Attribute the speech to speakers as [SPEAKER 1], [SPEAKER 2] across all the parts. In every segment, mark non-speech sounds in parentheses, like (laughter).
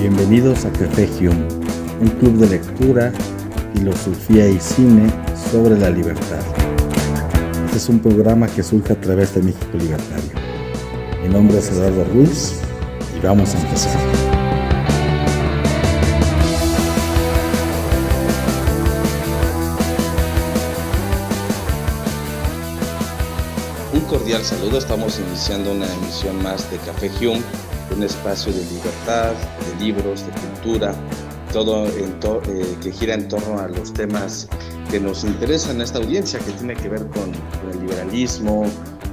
[SPEAKER 1] Bienvenidos a Café Hume, un club de lectura, filosofía y cine sobre la libertad. Este es un programa que surge a través de México Libertario. Mi nombre es Eduardo Ruiz y vamos a empezar.
[SPEAKER 2] Un cordial saludo, estamos iniciando una emisión más de Café Hume, un espacio de libertad, de libros, de cultura, todo eh, que gira en torno a los temas que nos interesan en esta audiencia, que tiene que ver con, con el liberalismo,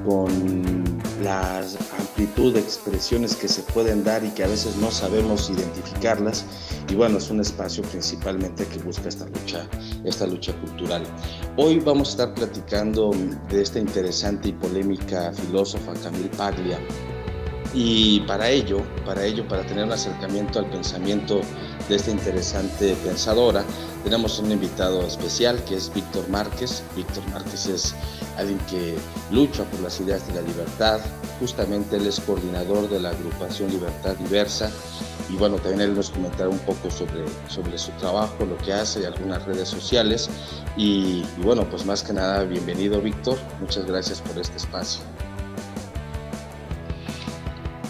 [SPEAKER 2] con la amplitud de expresiones que se pueden dar y que a veces no sabemos identificarlas. Y bueno, es un espacio principalmente que busca esta lucha, esta lucha cultural. Hoy vamos a estar platicando de esta interesante y polémica filósofa Camille Paglia, y para ello, para ello, para tener un acercamiento al pensamiento de esta interesante pensadora, tenemos un invitado especial que es Víctor Márquez. Víctor Márquez es alguien que lucha por las ideas de la libertad. Justamente él es coordinador de la agrupación Libertad Diversa. Y bueno, también él nos comentará un poco sobre, sobre su trabajo, lo que hace y algunas redes sociales. Y, y bueno, pues más que nada, bienvenido Víctor. Muchas gracias por este espacio.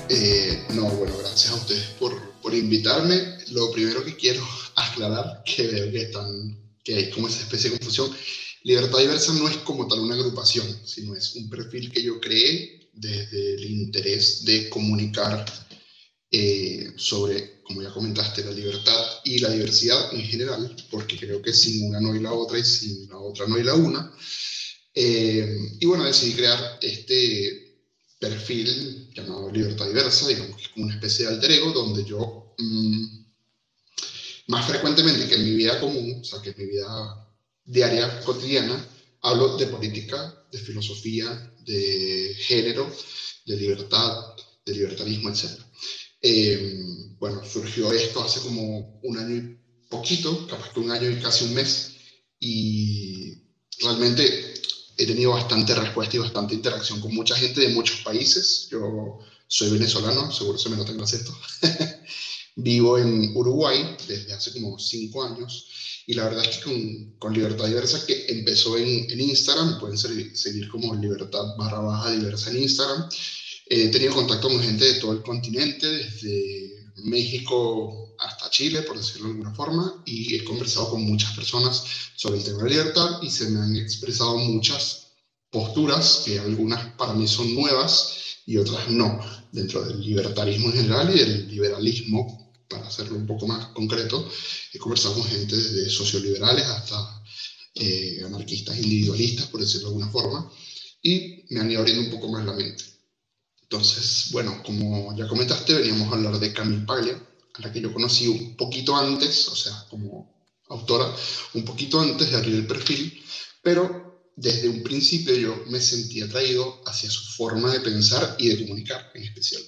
[SPEAKER 3] Eh, no, bueno, gracias a ustedes por, por, invitarme. Lo primero que quiero (laughs) aclarar, que veo que, están, que hay como esa especie de confusión, Libertad Diversa no es como tal una agrupación, sino es un perfil que yo creé desde el interés de comunicar eh, sobre, como ya comentaste, la libertad y la diversidad en general, porque creo que sin una no hay la otra y sin la otra no hay la una. Eh, y bueno, decidí crear este perfil llamado Libertad Diversa, digamos que es como una especie de alter ego, donde yo mmm, más frecuentemente que en mi vida común, o sea, que en mi vida diaria, cotidiana, hablo de política, de filosofía, de género, de libertad, de libertarismo, etc. Eh, bueno, surgió esto hace como un año y poquito, capaz que un año y casi un mes, y realmente he tenido bastante respuesta y bastante interacción con mucha gente de muchos países. Yo soy venezolano, seguro se me nota el acento. (laughs) Vivo en Uruguay desde hace como cinco años y la verdad es que con, con Libertad Diversa, que empezó en, en Instagram, pueden seguir, seguir como Libertad barra baja diversa en Instagram, he tenido contacto con gente de todo el continente, desde México hasta Chile, por decirlo de alguna forma, y he conversado con muchas personas sobre el tema de libertad y se me han expresado muchas posturas que algunas para mí son nuevas y otras no, dentro del libertarismo en general y del liberalismo, para hacerlo un poco más concreto. He conversado con gente desde socioliberales hasta eh, anarquistas individualistas, por decirlo de alguna forma, y me han ido abriendo un poco más la mente. Entonces, bueno, como ya comentaste, veníamos a hablar de Camille Paglia, a la que yo conocí un poquito antes, o sea, como autora, un poquito antes de abrir el perfil, pero desde un principio yo me sentí atraído hacia su forma de pensar y de comunicar en especial.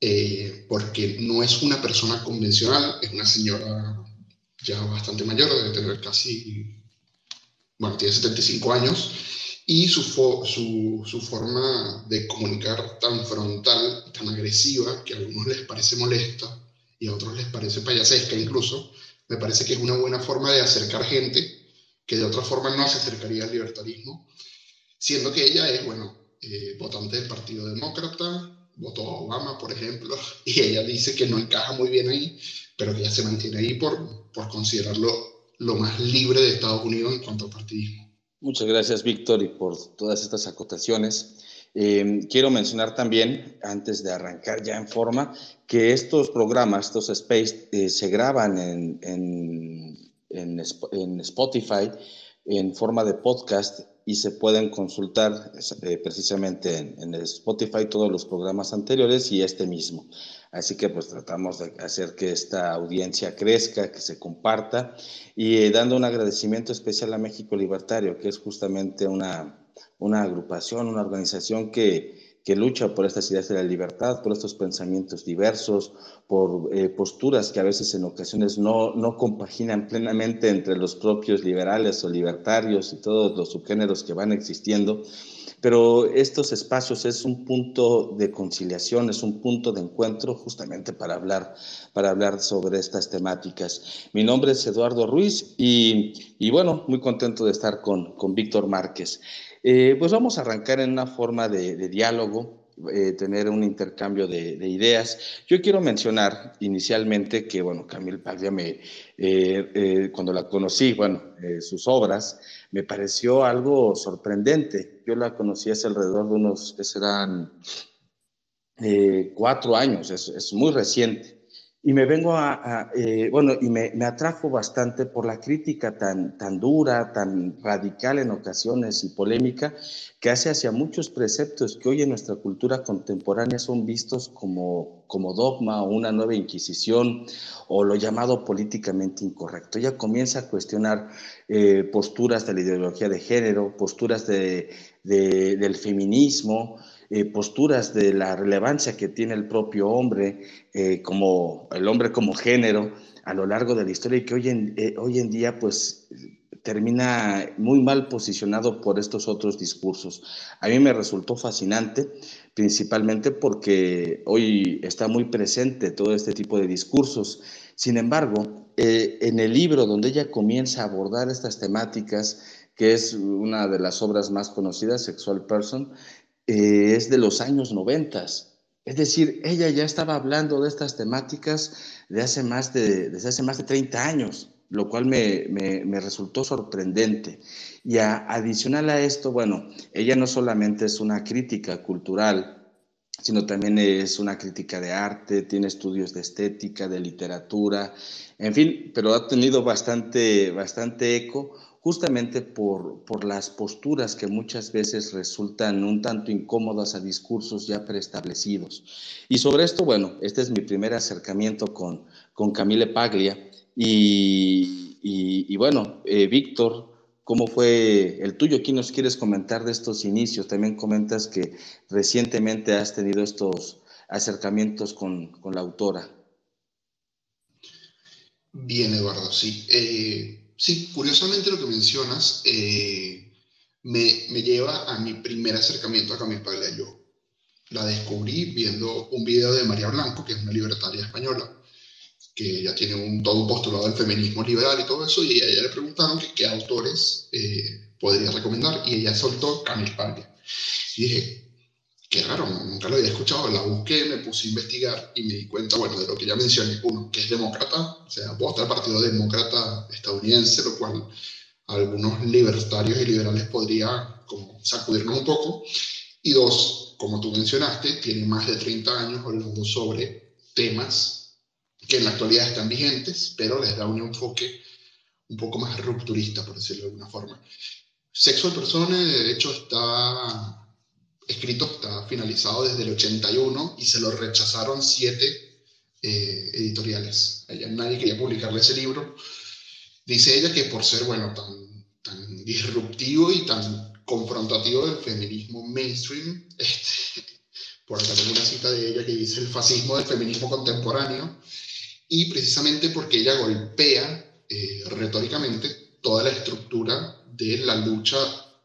[SPEAKER 3] Eh, porque no es una persona convencional, es una señora ya bastante mayor, debe tener casi, bueno, tiene 75 años, y su, su, su, forma de comunicar tan frontal, tan agresiva, que a algunos les parece molesta y a otros les parece payasesca incluso, me parece que es una buena forma de acercar gente que de otra forma no se acercaría al libertarismo, siendo que ella es, bueno, eh, votante del Partido Demócrata, votó a Obama, por ejemplo, (laughs) y ella dice que no encaja muy bien ahí, pero que ella se mantiene ahí por, por considerarlo lo más libre de Estados Unidos en cuanto al partidismo.
[SPEAKER 2] Muchas gracias, Víctor, y por todas estas acotaciones. Eh, quiero mencionar también, antes de arrancar ya en forma, que estos programas, estos space, eh, se graban en, en, en, en, Spotify en forma de podcast y se pueden consultar eh, precisamente en, Spotify todos los programas anteriores y este mismo. Así que pues tratamos de hacer que esta audiencia crezca, que se comparta y eh, dando un agradecimiento especial a México Libertario, que es justamente una, una agrupación, una organización que, que lucha por estas ideas de la libertad, por estos pensamientos diversos, por eh, posturas que a veces en ocasiones no, no compaginan plenamente entre los propios liberales o libertarios y todos los subgéneros que van existiendo. Pero estos espacios es un punto de conciliación, es un punto de encuentro justamente para hablar, para hablar sobre estas temáticas. Mi nombre es Eduardo Ruiz y, y bueno, muy contento de estar con, con Víctor Márquez. Eh, pues vamos a arrancar en una forma de, diálogo, eh, tener un intercambio de, ideas. Yo quiero mencionar inicialmente que, bueno, Camille Paglia me, eh, cuando la conocí, bueno, sus obras, me pareció algo sorprendente. Yo la conocí hace alrededor de unos, serán cuatro años, es muy reciente. Y me vengo a, eh, bueno, y me, me, atrajo bastante por la crítica tan, tan dura, tan radical en ocasiones y polémica que hace hacia muchos preceptos que hoy en nuestra cultura contemporánea son vistos como, como dogma o una nueva inquisición o lo llamado políticamente incorrecto. Ella comienza a cuestionar eh, posturas de la ideología de género, posturas de, de, del feminismo, eh, posturas de la relevancia que tiene el propio hombre, eh, como el hombre como género a lo largo de la historia y que hoy en, eh, hoy en día pues termina muy mal posicionado por estos otros discursos. A mí me resultó fascinante, principalmente porque hoy está muy presente todo este tipo de discursos. Sin embargo, en el libro donde ella comienza a abordar estas temáticas, que es una de las obras más conocidas, Sexual Person, eh, es de los años noventas. Es decir, ella ya estaba hablando de estas temáticas de hace más de, desde hace más de 30 años, lo cual me, me, resultó sorprendente. Y adicional a esto, bueno, ella no solamente es una crítica cultural, sino también es una crítica de arte, tiene estudios de estética, de literatura, en fin, pero ha tenido bastante, bastante eco justamente por, por las posturas que muchas veces resultan un tanto incómodas a discursos ya preestablecidos. Y sobre esto, bueno, este es mi primer acercamiento con, con Camille Paglia. Y, y, bueno, eh, Víctor, ¿cómo fue el tuyo? ¿Quién nos quieres comentar de estos inicios? También comentas que recientemente has tenido estos acercamientos con, con la autora.
[SPEAKER 3] Bien, Eduardo, sí. Eh, sí, curiosamente lo que mencionas eh, me, me, lleva a mi primer acercamiento a Camille Paglia. Yo la descubrí viendo un video de María Blanco, que es una libertaria española, que ya tiene un, todo un postulado del feminismo liberal y todo eso, y a ella le preguntaron qué autores eh, podría recomendar, y ella soltó Camille Paglia. Y dije, qué raro, nunca lo había escuchado, la busqué, me puse a investigar y me di cuenta, bueno, de lo que ya mencioné, uno, que es demócrata, o sea, vota el Partido Demócrata estadounidense, lo cual algunos libertarios y liberales podría como sacudirnos un poco, y dos, como tú mencionaste, tiene más de 30 años hablando sobre temas que en la actualidad están vigentes, pero les da un enfoque un poco más rupturista, por decirlo de alguna forma. Sexo de personas, de hecho, está escrito, está finalizado desde el 81 y se lo rechazaron siete eh, editoriales. Ella, nadie quería publicarle ese libro. Dice ella que por ser, bueno, tan, disruptivo y tan confrontativo del feminismo mainstream, (laughs) este, por acá tengo una cita de ella que dice el fascismo del feminismo contemporáneo, y precisamente porque ella golpea eh, retóricamente toda la estructura de la lucha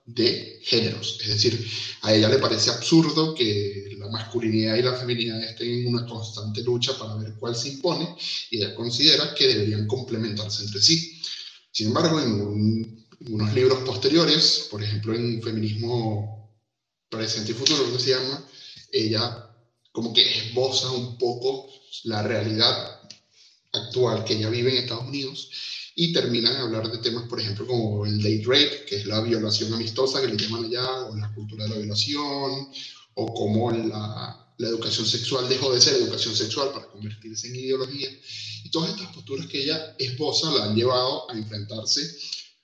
[SPEAKER 3] de géneros. Es decir, a ella le parece absurdo que la masculinidad y la feminidad estén en una constante lucha para ver cuál se impone y ella considera que deberían complementarse entre sí. Sin embargo, en, unos libros posteriores, por ejemplo en Feminismo Presente y Futuro, que se llama, ella como que esboza un poco la realidad actual que ella vive en Estados Unidos y terminan a hablar de temas, por ejemplo, como el date rape, que es la violación amistosa que le llaman allá, o la cultura de la violación, o cómo la, la educación sexual dejó de ser educación sexual para convertirse en ideología. Y todas estas posturas que ella esposa la han llevado a enfrentarse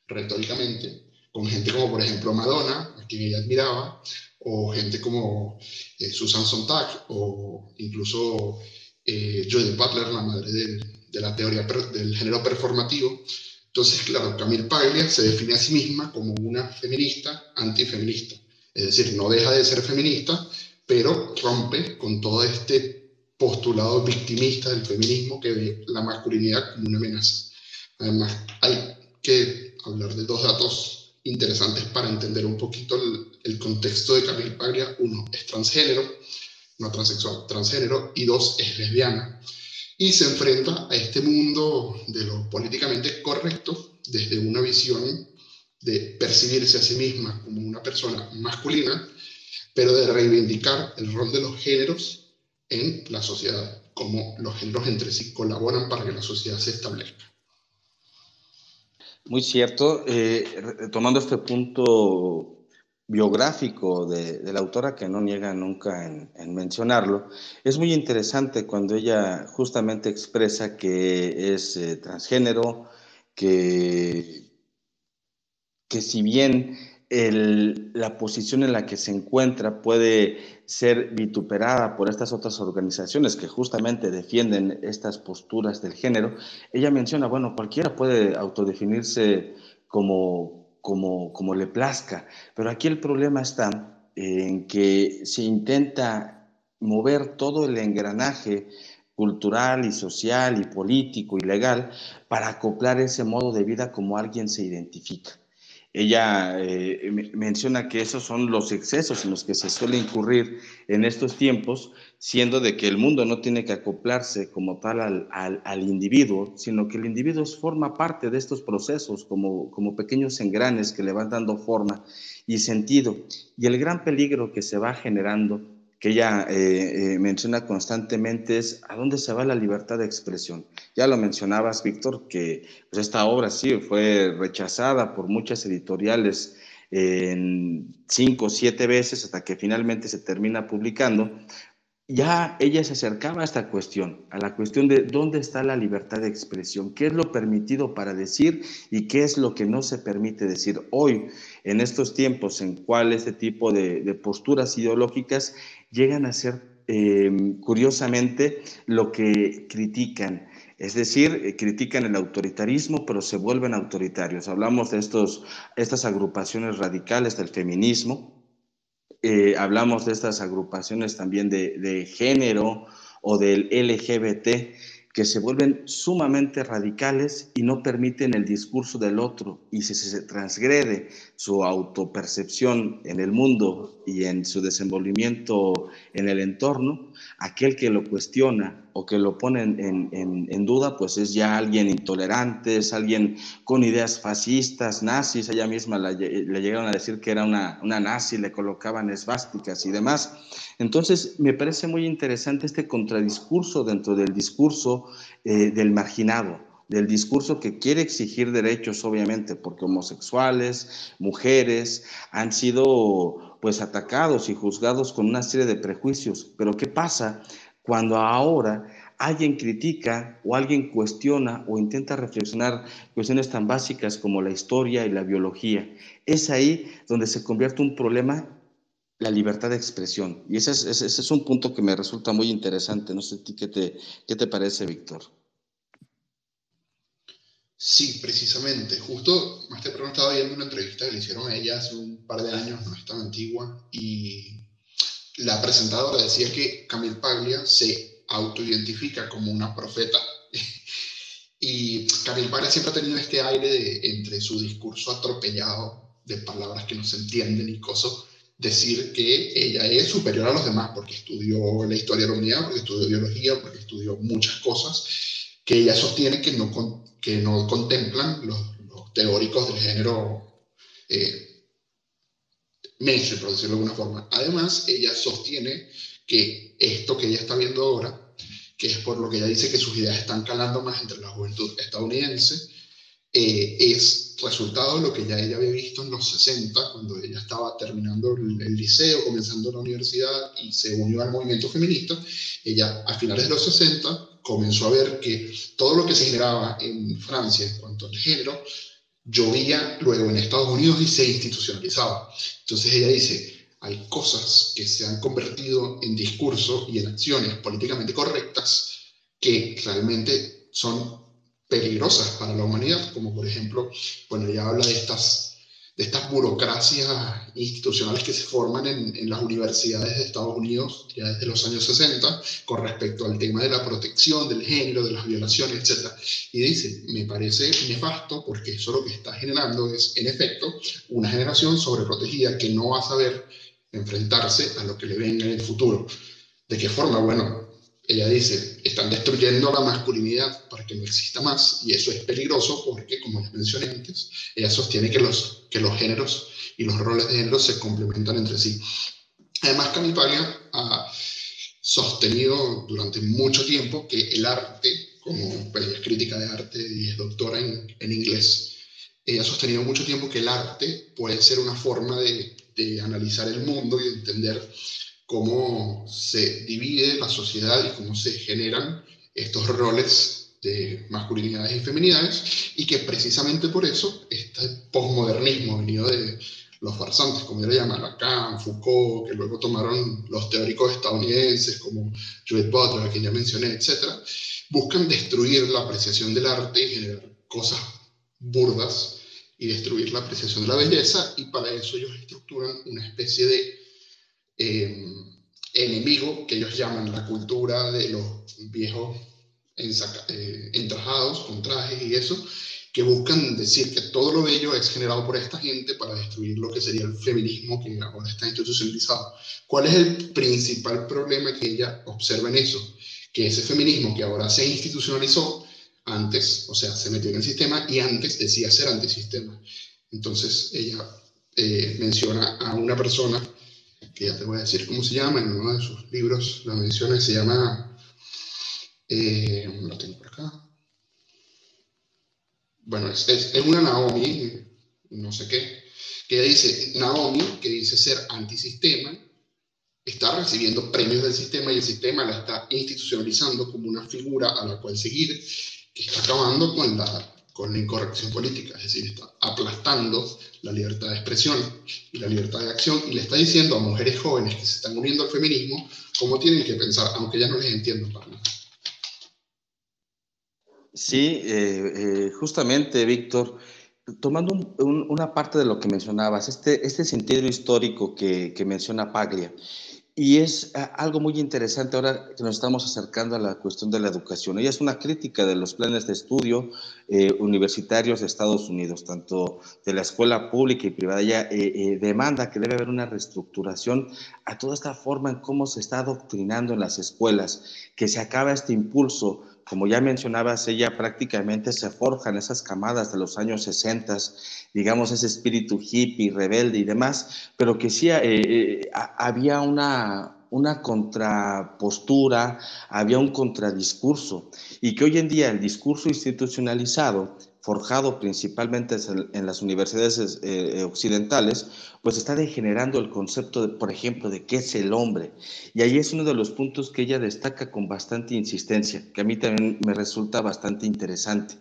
[SPEAKER 3] retóricamente con gente como, por ejemplo, Madonna, a quien ella admiraba, o gente como eh, Susan Sontag, o incluso eh, Judith Butler, la madre de de la teoría del género performativo. Entonces, claro, Camille Paglia se define a sí misma como una feminista antifeminista. Es decir, no deja de ser feminista, pero rompe con todo este postulado victimista del feminismo que ve la masculinidad como una amenaza. Además, hay que hablar de dos datos interesantes para entender un poquito el, contexto de Camille Paglia. Uno, es transgénero, no transexual, transgénero, y dos, es lesbiana. Y se enfrenta a este mundo de lo políticamente correcto desde una visión de percibirse a sí misma como una persona masculina, pero de reivindicar el rol de los géneros en la sociedad, como los géneros entre sí colaboran para que la sociedad se establezca.
[SPEAKER 2] Muy cierto. Eh, tomando este punto biográfico de, la autora, que no niega nunca en, mencionarlo, es muy interesante cuando ella justamente expresa que es eh, transgénero, que, que si bien la posición en la que se encuentra puede ser vituperada por estas otras organizaciones que justamente defienden estas posturas del género, ella menciona, bueno, cualquiera puede autodefinirse como, como, como le plazca, pero aquí el problema está en que se intenta mover todo el engranaje cultural y social y político y legal para acoplar ese modo de vida como alguien se identifica. Ella eh, menciona que esos son los excesos en los que se suele incurrir en estos tiempos, siendo de que el mundo no tiene que acoplarse como tal al, individuo, sino que el individuo forma parte de estos procesos como, como pequeños engranes que le van dando forma y sentido. Y el gran peligro que se va generando que ella eh, eh, menciona constantemente es a dónde se va la libertad de expresión. Ya lo mencionabas, Víctor, que pues, esta obra sí fue rechazada por muchas editoriales en cinco o siete veces hasta que finalmente se termina publicando. Ya ella se acercaba a esta cuestión, a la cuestión de dónde está la libertad de expresión, qué es lo permitido para decir y qué es lo que no se permite decir. Hoy, en estos tiempos en cual este tipo de, posturas ideológicas llegan a ser, em, curiosamente, lo que critican. Es decir, eh, critican el autoritarismo, pero se vuelven autoritarios. Hablamos de estos, estas agrupaciones radicales del feminismo, eh, hablamos de estas agrupaciones también de, de género o del LGBT, que se vuelven sumamente radicales y no permiten el discurso del otro. Y si se transgrede su autopercepción en el mundo y en su desenvolvimiento en el entorno, aquel que lo cuestiona o que lo pone en, duda, pues es ya alguien intolerante, es alguien con ideas fascistas, nazis. Ella misma le llegaron a decir que era una, una nazi, le colocaban esvásticas y demás. Entonces, me parece muy interesante este contradiscurso dentro del discurso eh, del marginado, del discurso que quiere exigir derechos, obviamente, porque homosexuales, mujeres han sido pues atacados y juzgados con una serie de prejuicios. Pero ¿qué pasa cuando ahora alguien critica o alguien cuestiona o intenta reflexionar cuestiones tan básicas como la historia y la biología? Es ahí donde se convierte un problema la libertad de expresión. Y ese es, un punto que me resulta muy interesante. No sé qué te, qué te parece, Víctor.
[SPEAKER 3] Sí, precisamente. Justo más temprano estaba viendo una entrevista que le hicieron a ella hace un par de años, no es tan antigua, y la presentadora decía que Camille Paglia se autoidentifica como una profeta. (laughs) y Camille Paglia siempre ha tenido este aire de, entre su discurso atropellado de palabras que no se entienden y cosas, decir que ella es superior a los demás porque estudió la historia de la humanidad, porque estudió biología, porque estudió muchas cosas, que ella sostiene que no, que no contemplan los, teóricos del género eh, mainstream, por decirlo de alguna forma. Además, ella sostiene que esto que ella está viendo ahora, que es por lo que ella dice que sus ideas están calando más entre la juventud estadounidense, eh, es resultado de lo que ya ella había visto en los 60, cuando ella estaba terminando el, liceo, comenzando la universidad y se unió al movimiento feminista. Ella a finales de los 60 comenzó a ver que todo lo que se generaba en Francia en cuanto al género llovía luego en Estados Unidos y se institucionalizaba. Entonces ella dice, hay cosas que se han convertido en discurso y en acciones políticamente correctas que realmente son peligrosas para la humanidad, como por ejemplo, bueno, ella habla de estas, de estas burocracias institucionales que se forman en, en, las universidades de Estados Unidos ya desde los años 60 con respecto al tema de la protección del género, de las violaciones, etc. Y dice, me parece nefasto porque eso lo que está generando es, en efecto, una generación sobreprotegida que no va a saber enfrentarse a lo que le venga en el futuro. ¿De qué forma? Bueno, ella dice, están destruyendo la masculinidad para que no exista más y eso es peligroso porque, como ya mencioné antes, ella sostiene que los, que los géneros y los roles de género se complementan entre sí. Además, Camipaglia ha sostenido durante mucho tiempo que el arte, como pues, es crítica de arte y es doctora en, en inglés, ella ha sostenido mucho tiempo que el arte puede ser una forma de, de analizar el mundo y de entender cómo se divide la sociedad y cómo se generan estos roles de masculinidades y feminidades, y que precisamente por eso este posmodernismo venido de los farsantes, como yo le llaman, Lacan, Foucault, que luego tomaron los teóricos estadounidenses como Judith Butler, a quien ya mencioné, etc., buscan destruir la apreciación del arte y generar cosas burdas y destruir la apreciación de la belleza, y para eso ellos estructuran una especie de eh, enemigo que ellos llaman la cultura de los viejos eh, entrajados con trajes y eso, que buscan decir que todo lo bello es generado por esta gente para destruir lo que sería el feminismo que ahora está institucionalizado. ¿Cuál es el principal problema que ella observa en eso? Que ese feminismo que ahora se institucionalizó antes, o sea, se metió en el sistema y antes decía ser antisistema. Entonces ella eh, menciona a una persona que ya te voy a decir cómo se llama, en uno de sus libros la menciona, se llama, eh, lo tengo por acá, bueno, es, es, una Naomi, no sé qué, que dice, Naomi, que dice ser antisistema, está recibiendo premios del sistema y el sistema la está institucionalizando como una figura a la cual seguir, que está acabando con la con la incorrección política, es decir, está aplastando la libertad de expresión y la libertad de acción y le está diciendo a mujeres jóvenes que se están uniendo al feminismo cómo tienen que pensar, aunque ya no les entiendo para nada.
[SPEAKER 2] Sí, eh, eh, justamente, Víctor, tomando una parte de lo que mencionabas, este, este sentido histórico que, que menciona Paglia, y es ah, algo muy interesante ahora que nos estamos acercando a la cuestión de la educación. Ella es una crítica de los planes de estudio eh, universitarios de Estados Unidos, tanto de la escuela pública y privada. Ella eh, eh, demanda que debe haber una reestructuración a toda esta forma en cómo se está adoctrinando en las escuelas, que se acaba este impulso como ya mencionabas, ella prácticamente se forja en esas camadas de los años 60, digamos, ese espíritu hippie, rebelde y demás, pero que sí eh, eh, había una, una contrapostura, había un contradiscurso, y que hoy en día el discurso institucionalizado forjado principalmente en las universidades eh, occidentales, pues está degenerando el concepto, por ejemplo, de qué es el hombre. Y ahí es uno de los puntos que ella destaca con bastante insistencia, que a mí también me resulta bastante interesante.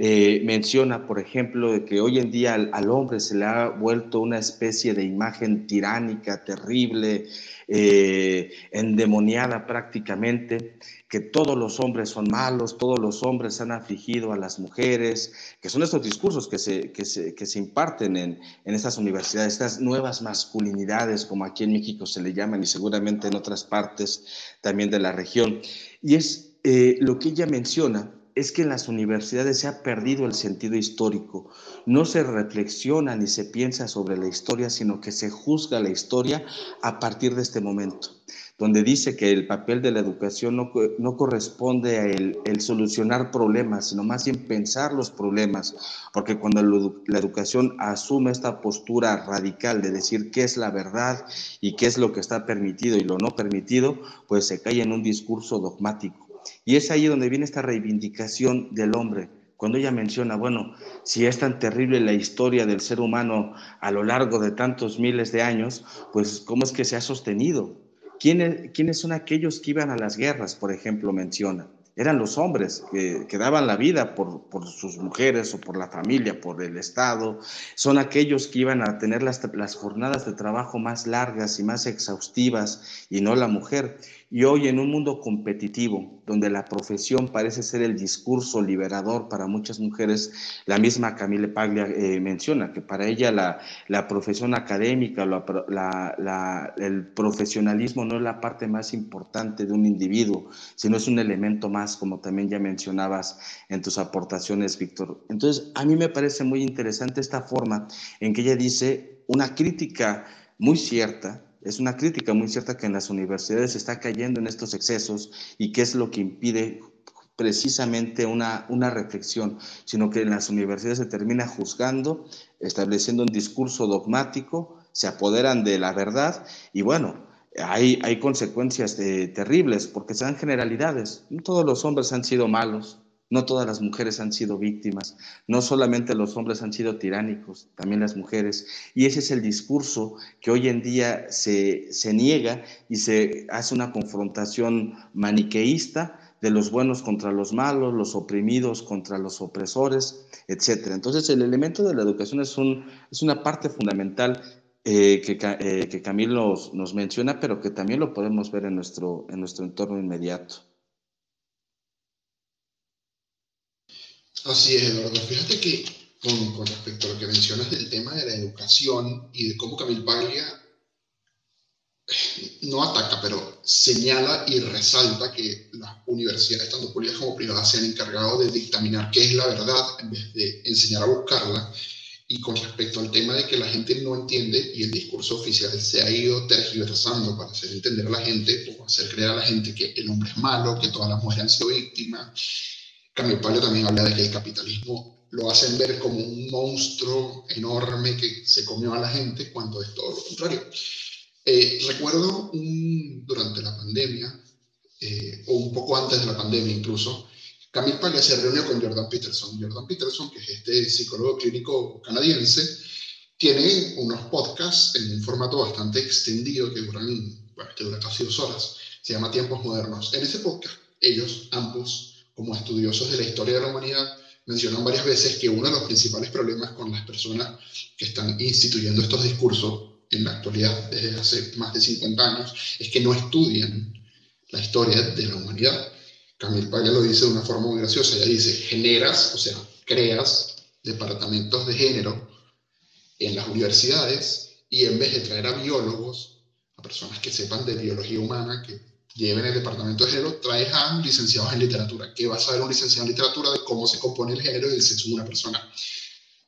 [SPEAKER 2] Eh, menciona, por ejemplo, de que hoy en día al, hombre se le ha vuelto una especie de imagen tiránica, terrible, eh, endemoniada prácticamente, que todos los hombres son malos, todos los hombres han afligido a las mujeres, que son estos discursos que se, que se, que se imparten en, en estas universidades, estas nuevas masculinidades, como aquí en México se le llaman y seguramente en otras partes también de la región. Y es eh, lo que ella menciona es que en las universidades se ha perdido el sentido histórico. No se reflexiona ni se piensa sobre la historia, sino que se juzga la historia a partir de este momento, donde dice que el papel de la educación no, no corresponde a el, solucionar problemas, sino más bien pensar los problemas, porque cuando la educación asume esta postura radical de decir qué es la verdad y qué es lo que está permitido y lo no permitido, pues se cae en un discurso dogmático y es ahí donde viene esta reivindicación del hombre. Cuando ella menciona, bueno, si es tan terrible la historia del ser humano a lo largo de tantos miles de años, pues ¿cómo es que se ha sostenido? ¿Quiénes, ¿Quiénes son aquellos que iban a las guerras, por ejemplo, menciona? eran los hombres que, daban la vida por, sus mujeres o por la familia, por el Estado. Son aquellos que iban a tener las, las jornadas de trabajo más largas y más exhaustivas y no la mujer. Y hoy en un mundo competitivo, donde la profesión parece ser el discurso liberador para muchas mujeres, la misma Camille Paglia eh, menciona que para ella la, profesión académica, el profesionalismo no es la parte más importante de un individuo, sino es un elemento más, como también ya mencionabas en tus aportaciones, Víctor. Entonces, a mí me parece muy interesante esta forma en que ella dice una crítica muy cierta es una crítica muy cierta que en las universidades se está cayendo en estos excesos y qué es lo que impide precisamente una, una reflexión, sino que en las universidades se termina juzgando, estableciendo un discurso dogmático, se apoderan de la verdad y bueno, hay, hay consecuencias eh, terribles porque se dan generalidades. Todos los hombres han sido malos, no todas las mujeres han sido víctimas, no solamente los hombres han sido tiránicos, también las mujeres. Y ese es el discurso que hoy en día se, niega y se hace una confrontación maniqueísta de los buenos contra los malos, los oprimidos contra los opresores, etc. Entonces el elemento de la educación es, un, es una parte fundamental eh, que, eh, que Camilo nos, nos, menciona, pero que también lo podemos ver en nuestro, en nuestro entorno inmediato.
[SPEAKER 3] Así es, Eduardo. Fíjate que con, respecto a lo que mencionas del tema de la educación y de cómo Camil Paglia eh, no ataca, pero señala y resalta que las universidades, tanto públicas como privadas, se han encargado de dictaminar qué es la verdad en vez de enseñar a buscarla. Y con respecto al tema de que la gente no entiende y el discurso oficial se ha ido tergiversando para hacer entender a la gente o hacer creer a la gente que el hombre es malo, que todas las mujeres han sido víctimas Camilo Pablo también habla de que el capitalismo lo hacen ver como un monstruo enorme que se comió a la gente, cuando es todo lo contrario. Eh, recuerdo durante la pandemia, eh, o un poco antes de la pandemia incluso, Camille Paglia se reunió con Jordan Peterson. Jordan Peterson, que es este psicólogo clínico canadiense, tiene unos podcasts en un formato bastante extendido que duran, bueno, que dura casi dos horas. Se llama Tiempos Modernos. En ese podcast, ellos ambos como estudiosos de la historia de la humanidad, mencionan varias veces que uno de los principales problemas con las personas que están instituyendo estos discursos en la actualidad, desde hace más de 50 años, es que no estudian la historia de la humanidad. Camille Paglia lo dice de una forma muy graciosa. Ella dice, generas, o sea, creas departamentos de género en las universidades y en vez de traer a biólogos, a personas que sepan de biología humana, que lleven el departamento de género, traes a licenciados en literatura. ¿Qué va a saber un licenciado en literatura de cómo se compone el género y el sexo de una persona?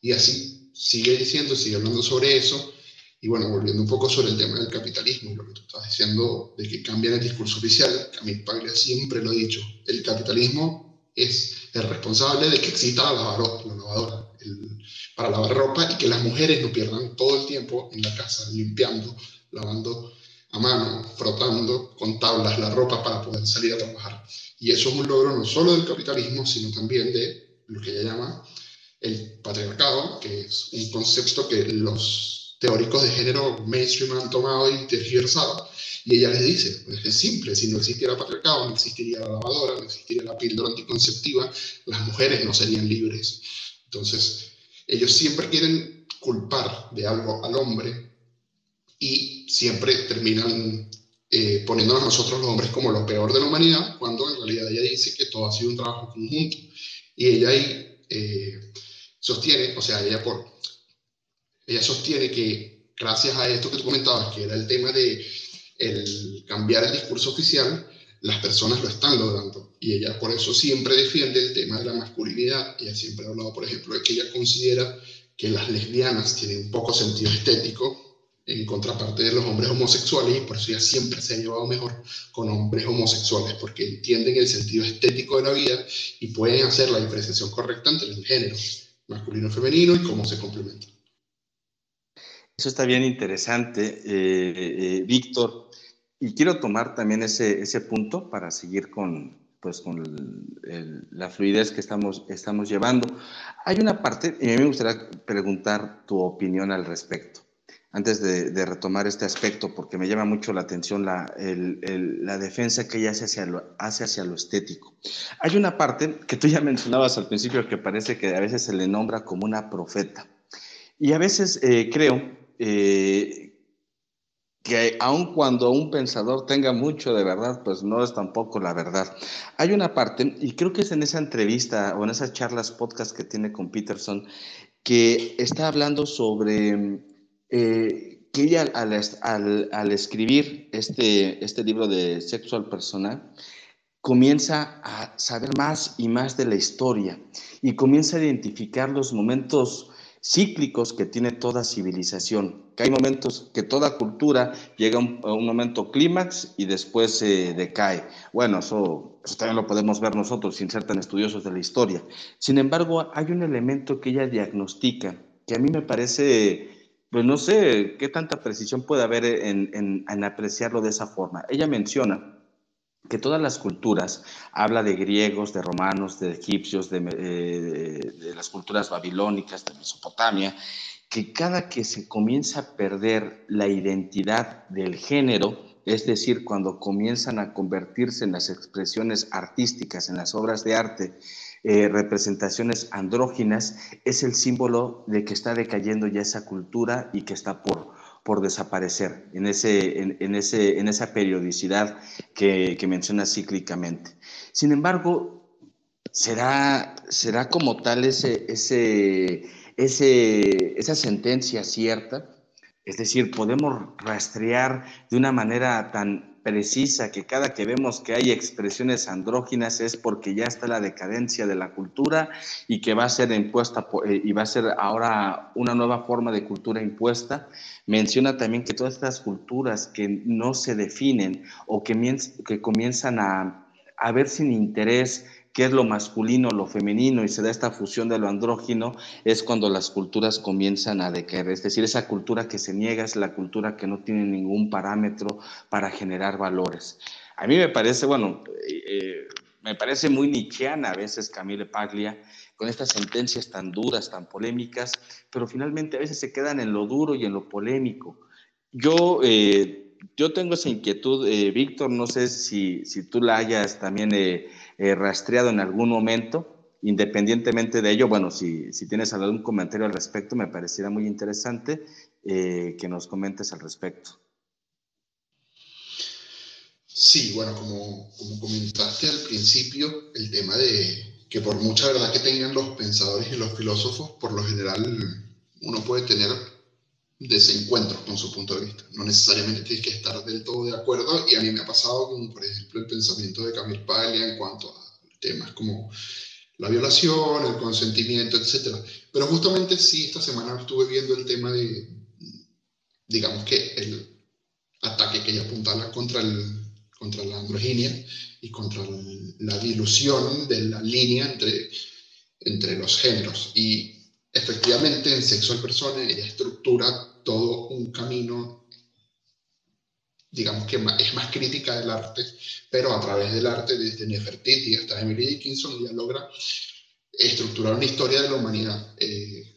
[SPEAKER 3] Y así sigue diciendo, sigue hablando sobre eso. Y bueno, volviendo un poco sobre el tema del capitalismo, lo que tú estás diciendo de que cambian el discurso oficial, Camille Paglia siempre lo ha dicho, el capitalismo es el responsable de que exista la lavadora, la lavadora para lavar ropa y que las mujeres no pierdan todo el tiempo en la casa limpiando, lavando a mano, frotando con tablas la ropa para poder salir a trabajar. Y eso es un logro no solo del capitalismo, sino también de lo que ella llama el patriarcado, que es un concepto que los teóricos de género mainstream han tomado y tergiversado. Y ella les dice, pues es simple, si no existiera patriarcado, no existiría la lavadora, no existiría la píldora anticonceptiva, las mujeres no serían libres. Entonces, ellos siempre quieren culpar de algo al hombre y siempre terminan eh, poniéndonos nosotros los hombres como lo peor de la humanidad, cuando en realidad ella dice que todo ha sido un trabajo conjunto. Y ella ahí eh, sostiene, o sea, ella, por, ella sostiene que gracias a esto que tú comentabas, que era el tema de el cambiar el discurso oficial, las personas lo están logrando. Y ella por eso siempre defiende el tema de la masculinidad. Ella siempre ha hablado, por ejemplo, de que ella considera que las lesbianas tienen poco sentido estético en contraparte de los hombres homosexuales y por eso ella siempre se ha llevado mejor con hombres homosexuales porque entienden el sentido estético de la vida y pueden hacer la diferenciación correcta entre el género masculino y femenino y cómo se complementan.
[SPEAKER 2] Eso está bien interesante, eh, eh, Víctor. Y quiero tomar también ese, ese punto para seguir con, pues, con la fluidez que estamos, estamos llevando. Hay una parte, y a mí me gustaría preguntar tu opinión al respecto. Antes de, retomar este aspecto, porque me llama mucho la atención la, la defensa que ella hace hacia, lo, hace hacia lo estético. Hay una parte que tú ya mencionabas al principio que parece que a veces se le nombra como una profeta. Y a veces eh, creo eh, que aun cuando un pensador tenga mucho de verdad, pues no es tampoco la verdad. Hay una parte, y creo que es en esa entrevista o en esas charlas podcast que tiene con Peterson, que está hablando sobre eh, que ella al, escribir este, este libro de sexual personal, comienza a saber más y más de la historia y comienza a identificar los momentos cíclicos que tiene toda civilización, que hay momentos que toda cultura llega a un, momento clímax y después se decae. Bueno, eso, eso, también lo podemos ver nosotros sin ser tan estudiosos de la historia. Sin embargo, hay un elemento que ella diagnostica que a mí me parece pues no sé qué tanta precisión puede haber en, apreciarlo de esa forma. Ella menciona que todas las culturas, habla de griegos, de romanos, de egipcios, de, eh, de, las culturas babilónicas, de Mesopotamia, que cada que se comienza a perder la identidad del género, es decir, cuando comienzan a convertirse en las expresiones artísticas, en las obras de arte, eh, representaciones andróginas, es el símbolo de que está decayendo ya esa cultura y que está por, por desaparecer en, ese, en, ese, en esa periodicidad que, que menciona cíclicamente. Sin embargo, será, será como tal ese, ese, ese, esa sentencia cierta, es decir, podemos rastrear de una manera tan precisa que cada que vemos que hay expresiones andróginas es porque ya está la decadencia de la cultura y que va a ser impuesta eh, y va a ser ahora una nueva forma de cultura impuesta. Menciona también que todas estas culturas que no se definen o que, comienzan a, a ver sin interés qué es lo masculino, lo femenino, y se da esta fusión de lo andrógino, es cuando las culturas comienzan a decaer. Es decir, esa cultura que se niega es la cultura que no tiene ningún parámetro para generar valores. A mí me parece, bueno, eh, eh, me parece muy nichiana a veces Camille Paglia, con estas sentencias tan duras, tan polémicas, pero finalmente a veces se quedan en lo duro y en lo polémico. Yo, eh, yo tengo esa inquietud, Víctor, no sé si, si tú la hayas también rastreado en algún momento. Independientemente de ello, bueno, si, si, tienes algún comentario al respecto, me pareciera muy interesante eh, que nos comentes al respecto.
[SPEAKER 3] Sí, bueno, como, como comentaste al principio, el tema de que por mucha verdad que tengan los pensadores y los filósofos, por lo general uno puede tener desencuentros con su punto de vista. No necesariamente tienes que estar del todo de acuerdo y a mí me ha pasado con, por ejemplo, el pensamiento de Camille Paglia en cuanto a temas como la violación, el consentimiento, etc. Pero justamente sí, esta semana estuve viendo el tema de, digamos que el ataque que ella apuntala contra, el, contra la androginia y contra la dilución de la línea entre, entre los géneros. Y efectivamente en Sexo en Persona ella estructura todo un camino, digamos que es más crítica del arte, pero a través del arte, desde Nefertiti hasta Emily Dickinson, ella logra estructurar una historia de la humanidad. Eh,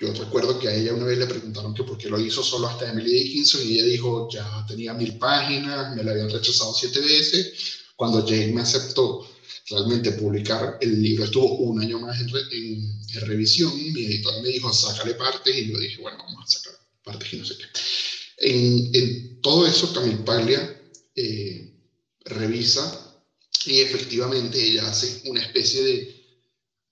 [SPEAKER 3] yo recuerdo que a ella una vez le preguntaron que por qué lo hizo solo hasta Emily Dickinson y ella dijo, ya tenía mil páginas, me la habían rechazado siete veces. Cuando Jane me aceptó realmente publicar el libro, estuvo un año más en, en revisión, mi editor me dijo, sácale partes y yo dije, bueno, vamos a sacar partes y no sé qué. En, en todo eso, Camille Paglia eh, revisa y efectivamente ella hace una especie de,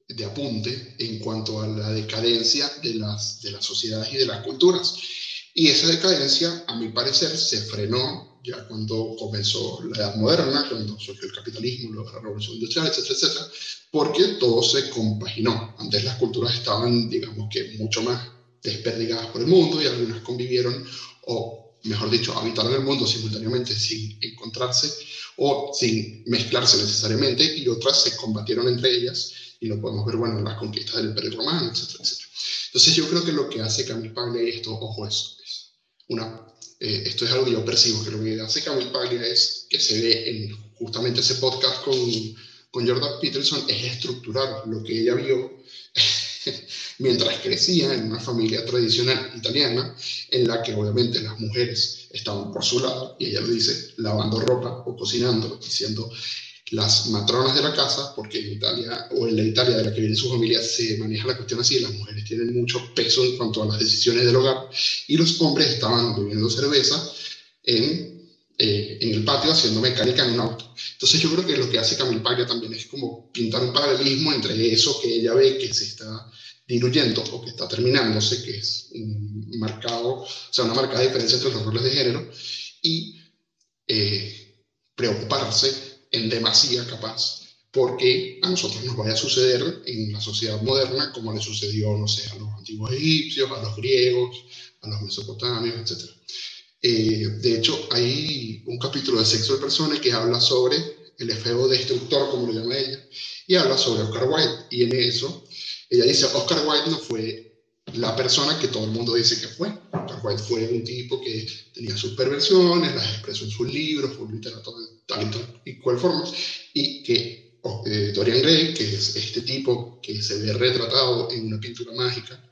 [SPEAKER 3] de, apunte en cuanto a la decadencia de las, de las sociedades y de las culturas. Y esa decadencia, a mi parecer, se frenó ya cuando comenzó la Edad Moderna, cuando surgió el capitalismo, la Revolución Industrial, etcétera, etcétera, porque todo se compaginó. Antes las culturas estaban, digamos que, mucho más desperdigadas por el mundo y algunas convivieron o, mejor dicho, habitaron el mundo simultáneamente sin encontrarse o sin mezclarse necesariamente y otras se combatieron entre ellas y lo podemos ver, bueno, en las conquistas del Imperio Romano, etcétera, etcétera. Entonces yo creo que lo que hace Camille Paglia esto, ojo, es, es una, eh, esto es algo que yo percibo, que lo que hace Camille Paglia es que se ve en justamente ese podcast con, con Jordan Peterson, es estructurar lo que ella vio (laughs) mientras crecía en una familia tradicional italiana, en la que obviamente las mujeres estaban por su lado, y ella lo dice, lavando ropa o cocinando, diciendo las matronas de la casa, porque en Italia o en la Italia de la que viene su familia se maneja la cuestión así, las mujeres tienen mucho peso en cuanto a las decisiones del hogar, y los hombres estaban bebiendo cerveza en eh, en el patio haciendo mecánica en un auto. Entonces yo creo que lo que hace Camille Paglia también es como pintar un paralelismo entre eso que ella ve que se está diluyendo o que está terminándose, que es un marcado, o sea, una marcada diferencia entre los roles de género, y eh, preocuparse en demasía capaz porque a nosotros nos vaya a suceder en la sociedad moderna como le sucedió, no sé, a los antiguos egipcios, a los griegos, a los mesopotamios, etc. Eh, de hecho, hay un capítulo de Sexo de Personas que habla sobre el efecto destructor, como lo llama ella, y habla sobre Oscar Wilde. Y en eso, ella dice, Oscar Wilde no fue la persona que todo el mundo dice que fue. Oscar Wilde fue un tipo que tenía sus perversiones, las expresó en sus libros, fue un literato de tal y cual forma, y que oh, eh, Dorian Gray, que es este tipo que se ve retratado en una pintura mágica,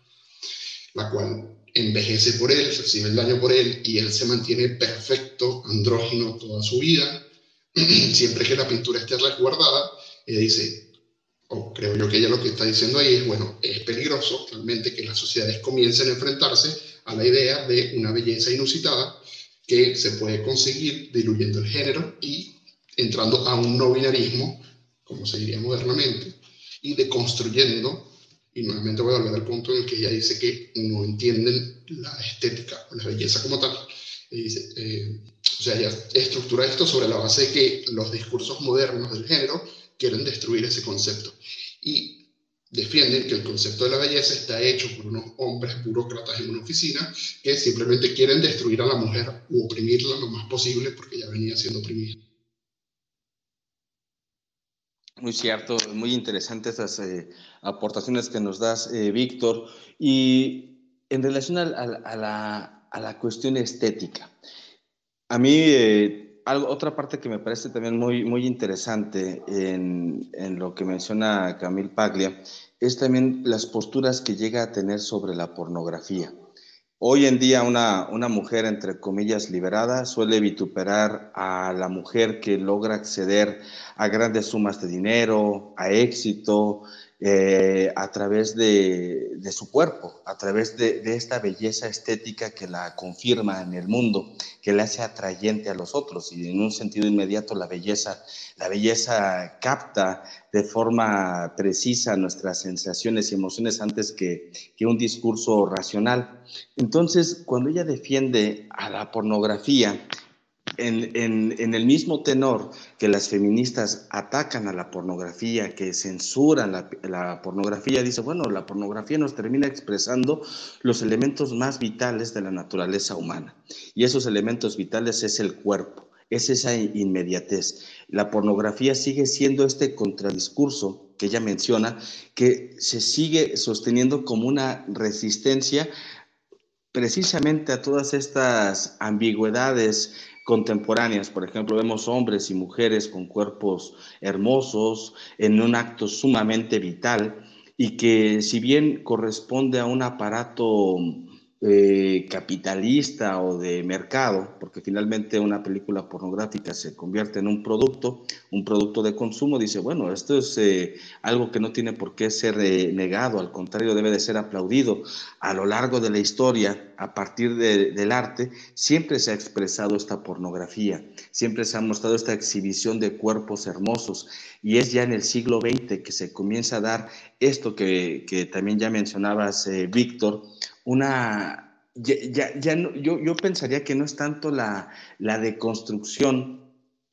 [SPEAKER 3] la cual envejece por él, recibe el daño por él y él se mantiene perfecto, andrógino toda su vida. (clears throat) Siempre que la pintura esté resguardada, ella dice, o creo yo que ella lo que está diciendo ahí es, bueno, es peligroso realmente que las sociedades comiencen a enfrentarse a la idea de una belleza inusitada que se puede conseguir diluyendo el género y entrando a un no binarismo, como se diría modernamente, y deconstruyendo y nuevamente voy a volver al punto en el que ella dice que no entienden la estética o la belleza como tal. dice, eh, o sea, ella estructura esto sobre la base de que los discursos modernos del género quieren destruir ese concepto. Y defienden que el concepto de la belleza está hecho por unos hombres burócratas en una oficina que simplemente quieren destruir a la mujer u oprimirla lo más posible porque ya venía siendo oprimida.
[SPEAKER 2] Muy cierto, muy interesantes esas eh, aportaciones que nos das, eh, Víctor. Y en relación a, la, cuestión estética, a mí eh, algo, otra parte que me parece también muy, muy interesante en, en lo que menciona Camil Paglia es también las posturas que llega a tener sobre la pornografía. Hoy en día una, una, mujer, entre comillas, liberada, suele vituperar a la mujer que logra acceder a grandes sumas de dinero, a éxito, eh, a través de, su cuerpo, a través de, esta belleza estética que la confirma en el mundo, que la hace atrayente a los otros y en un sentido inmediato la belleza, la belleza capta de forma precisa nuestras sensaciones y emociones antes que, que un discurso racional. Entonces, cuando ella defiende a la pornografía, en, el mismo tenor que las feministas atacan a la pornografía, que censuran la, pornografía, dice, bueno, la pornografía nos termina expresando los elementos más vitales de la naturaleza humana. Y esos elementos vitales es el cuerpo, es esa inmediatez. La pornografía sigue siendo este contradiscurso que ella menciona, que se sigue sosteniendo como una resistencia precisamente a todas estas ambigüedades contemporáneas. Por ejemplo, vemos hombres y mujeres con cuerpos hermosos en un acto sumamente vital y que si bien corresponde a un aparato eh, capitalista o de mercado, porque finalmente una película pornográfica se convierte en un producto, un producto de consumo, dice, bueno, esto es eh, algo que no tiene por qué ser eh, negado, al contrario, debe de ser aplaudido. A lo largo de la historia, a partir del arte, siempre se ha expresado esta pornografía, siempre se ha mostrado esta exhibición de cuerpos hermosos, y es ya en el siglo XX que se comienza a dar esto que, que también ya mencionabas, Víctor, una, ya, ya, yo, yo, pensaría que no es tanto la, la deconstrucción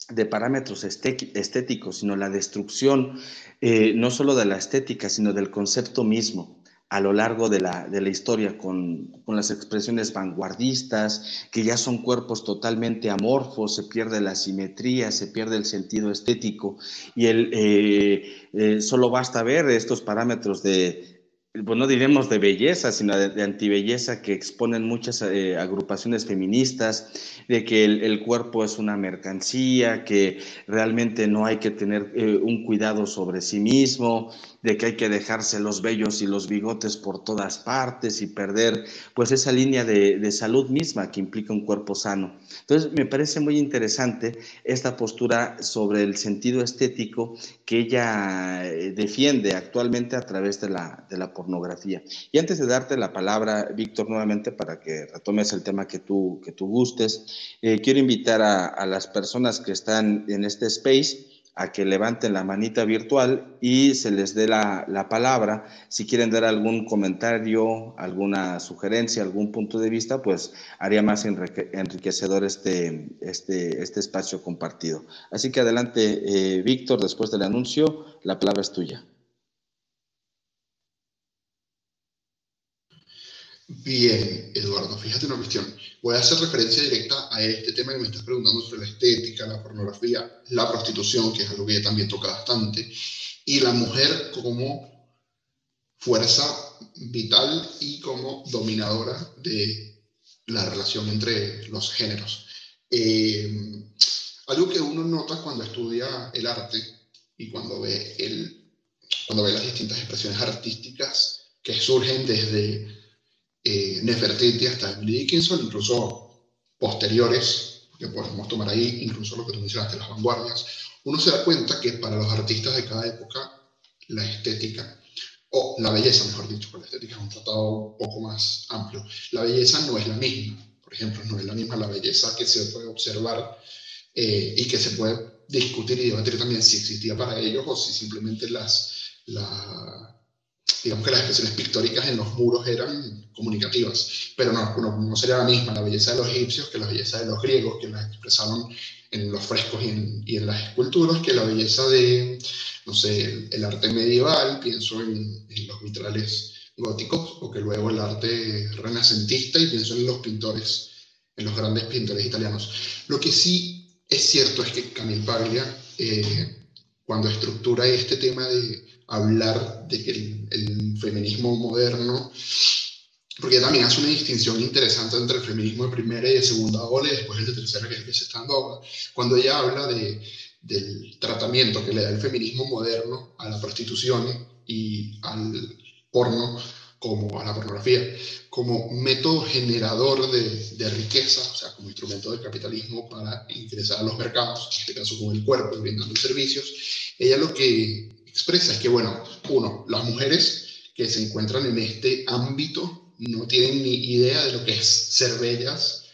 [SPEAKER 2] de parámetros estéticos, sino la destrucción eh, no solo de la estética, sino del concepto mismo a lo largo de la, de la historia, con, con, las expresiones vanguardistas, que ya son cuerpos totalmente amorfos, se pierde la simetría, se pierde el sentido estético, y el, eh, eh, solo basta ver estos parámetros de pues no diremos de belleza, sino de, antibelleza que exponen muchas eh, agrupaciones feministas, de que el, cuerpo es una mercancía, que realmente no hay que tener eh, un cuidado sobre sí mismo, de que hay que dejarse los vellos y los bigotes por todas partes y perder pues esa línea de, salud misma que implica un cuerpo sano. Entonces me parece muy interesante esta postura sobre el sentido estético que ella eh, defiende actualmente a través de la, de la pornografía. Y antes de darte la palabra, Víctor, nuevamente para que retomes el tema que tú, que tú gustes, eh, quiero invitar a, a las personas que están en este space a que levanten la manita virtual y se les dé la, palabra. Si quieren dar algún comentario, alguna sugerencia, algún punto de vista, pues haría más enriquecedor este, este, este espacio compartido. Así que adelante, eh, Víctor, después del anuncio, la palabra es tuya.
[SPEAKER 3] Bien, Eduardo, fíjate una cuestión. Voy a hacer referencia directa a este tema que me estás preguntando sobre la estética, la pornografía, la prostitución, que es algo que también toca bastante, y la mujer como fuerza vital y como dominadora de la relación entre los géneros. Eh, algo que uno nota cuando estudia el arte y cuando ve, el, cuando ve las distintas expresiones artísticas que surgen desde eh, Nefertiti hasta Emily Dickinson, incluso posteriores, que podemos tomar ahí, incluso lo que tú mencionaste, las vanguardias, uno se da cuenta que para los artistas de cada época, la estética, o la belleza, mejor dicho, porque la estética es un tratado un poco más amplio, la belleza no es la misma. Por ejemplo, no es la misma la belleza que se puede observar eh, y que se puede discutir y debatir también si existía para ellos o si simplemente las, la, digamos que las expresiones pictóricas en los muros eran comunicativas, pero no, no, sería la misma la belleza de los egipcios que la belleza de los griegos, que la expresaron en los frescos y en, y en las esculturas, que la belleza de, no sé, el, arte medieval, pienso en, en, los vitrales góticos, o que luego el arte renacentista, y pienso en los pintores, en los grandes pintores italianos. Lo que sí es cierto es que Camille Paglia, eh, cuando estructura este tema de hablar de que el, feminismo moderno, porque también hace una distinción interesante entre el feminismo de primera y de segunda ola y después el de tercera, que es el que se está dando ahora, cuando ella habla de, del tratamiento que le da el feminismo moderno a la prostitución y al porno, como a la pornografía, como método generador de, de, riqueza, o sea, como instrumento del capitalismo para ingresar a los mercados, en este caso con el cuerpo, brindando servicios, ella lo que expresa es que, bueno, uno, las mujeres que se encuentran en este ámbito no tienen ni idea de lo que es ser bellas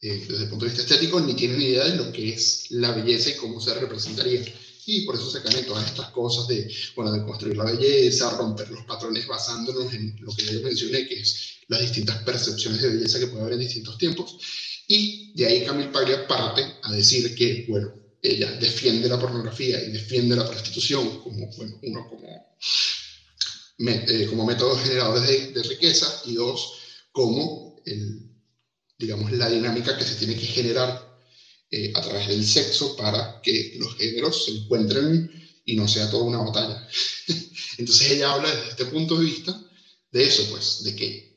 [SPEAKER 3] eh, desde el punto de vista estético, ni tienen ni idea de lo que es la belleza y cómo se representaría. Y por eso se caen todas estas cosas de, bueno, de construir la belleza, romper los patrones basándonos en lo que yo mencioné, que es las distintas percepciones de belleza que puede haber en distintos tiempos. Y de ahí Camille Paglia parte a decir que, bueno, ella defiende la pornografía y defiende la prostitución como, bueno, uno, como, eh, como métodos generadores de, riqueza y dos, como el, digamos, la dinámica que se tiene que generar eh, a través del sexo para que los géneros se encuentren y no sea toda una batalla. (laughs) Entonces ella habla desde este punto de vista de eso, pues, de que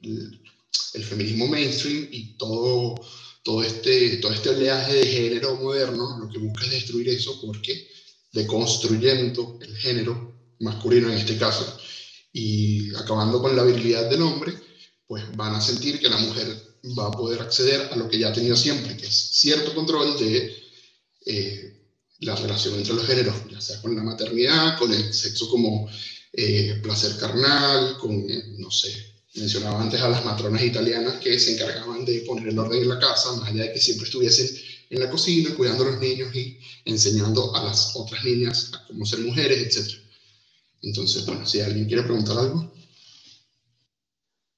[SPEAKER 3] el feminismo mainstream y todo todo este, todo este oleaje de género moderno lo que busca es destruir eso porque deconstruyendo el género masculino en este caso y acabando con la virilidad del hombre, pues van a sentir que la mujer va a poder acceder a lo que ya ha tenido siempre, que es cierto control de eh, la relación entre los géneros, ya sea con la maternidad, con el sexo como eh, placer carnal, con, no sé, mencionaba antes a las matronas italianas que se encargaban de poner el orden en la casa, más allá de que siempre estuviesen en la cocina, cuidando a los niños y enseñando a las otras niñas a cómo ser mujeres, etc. Entonces, bueno, si alguien quiere preguntar algo.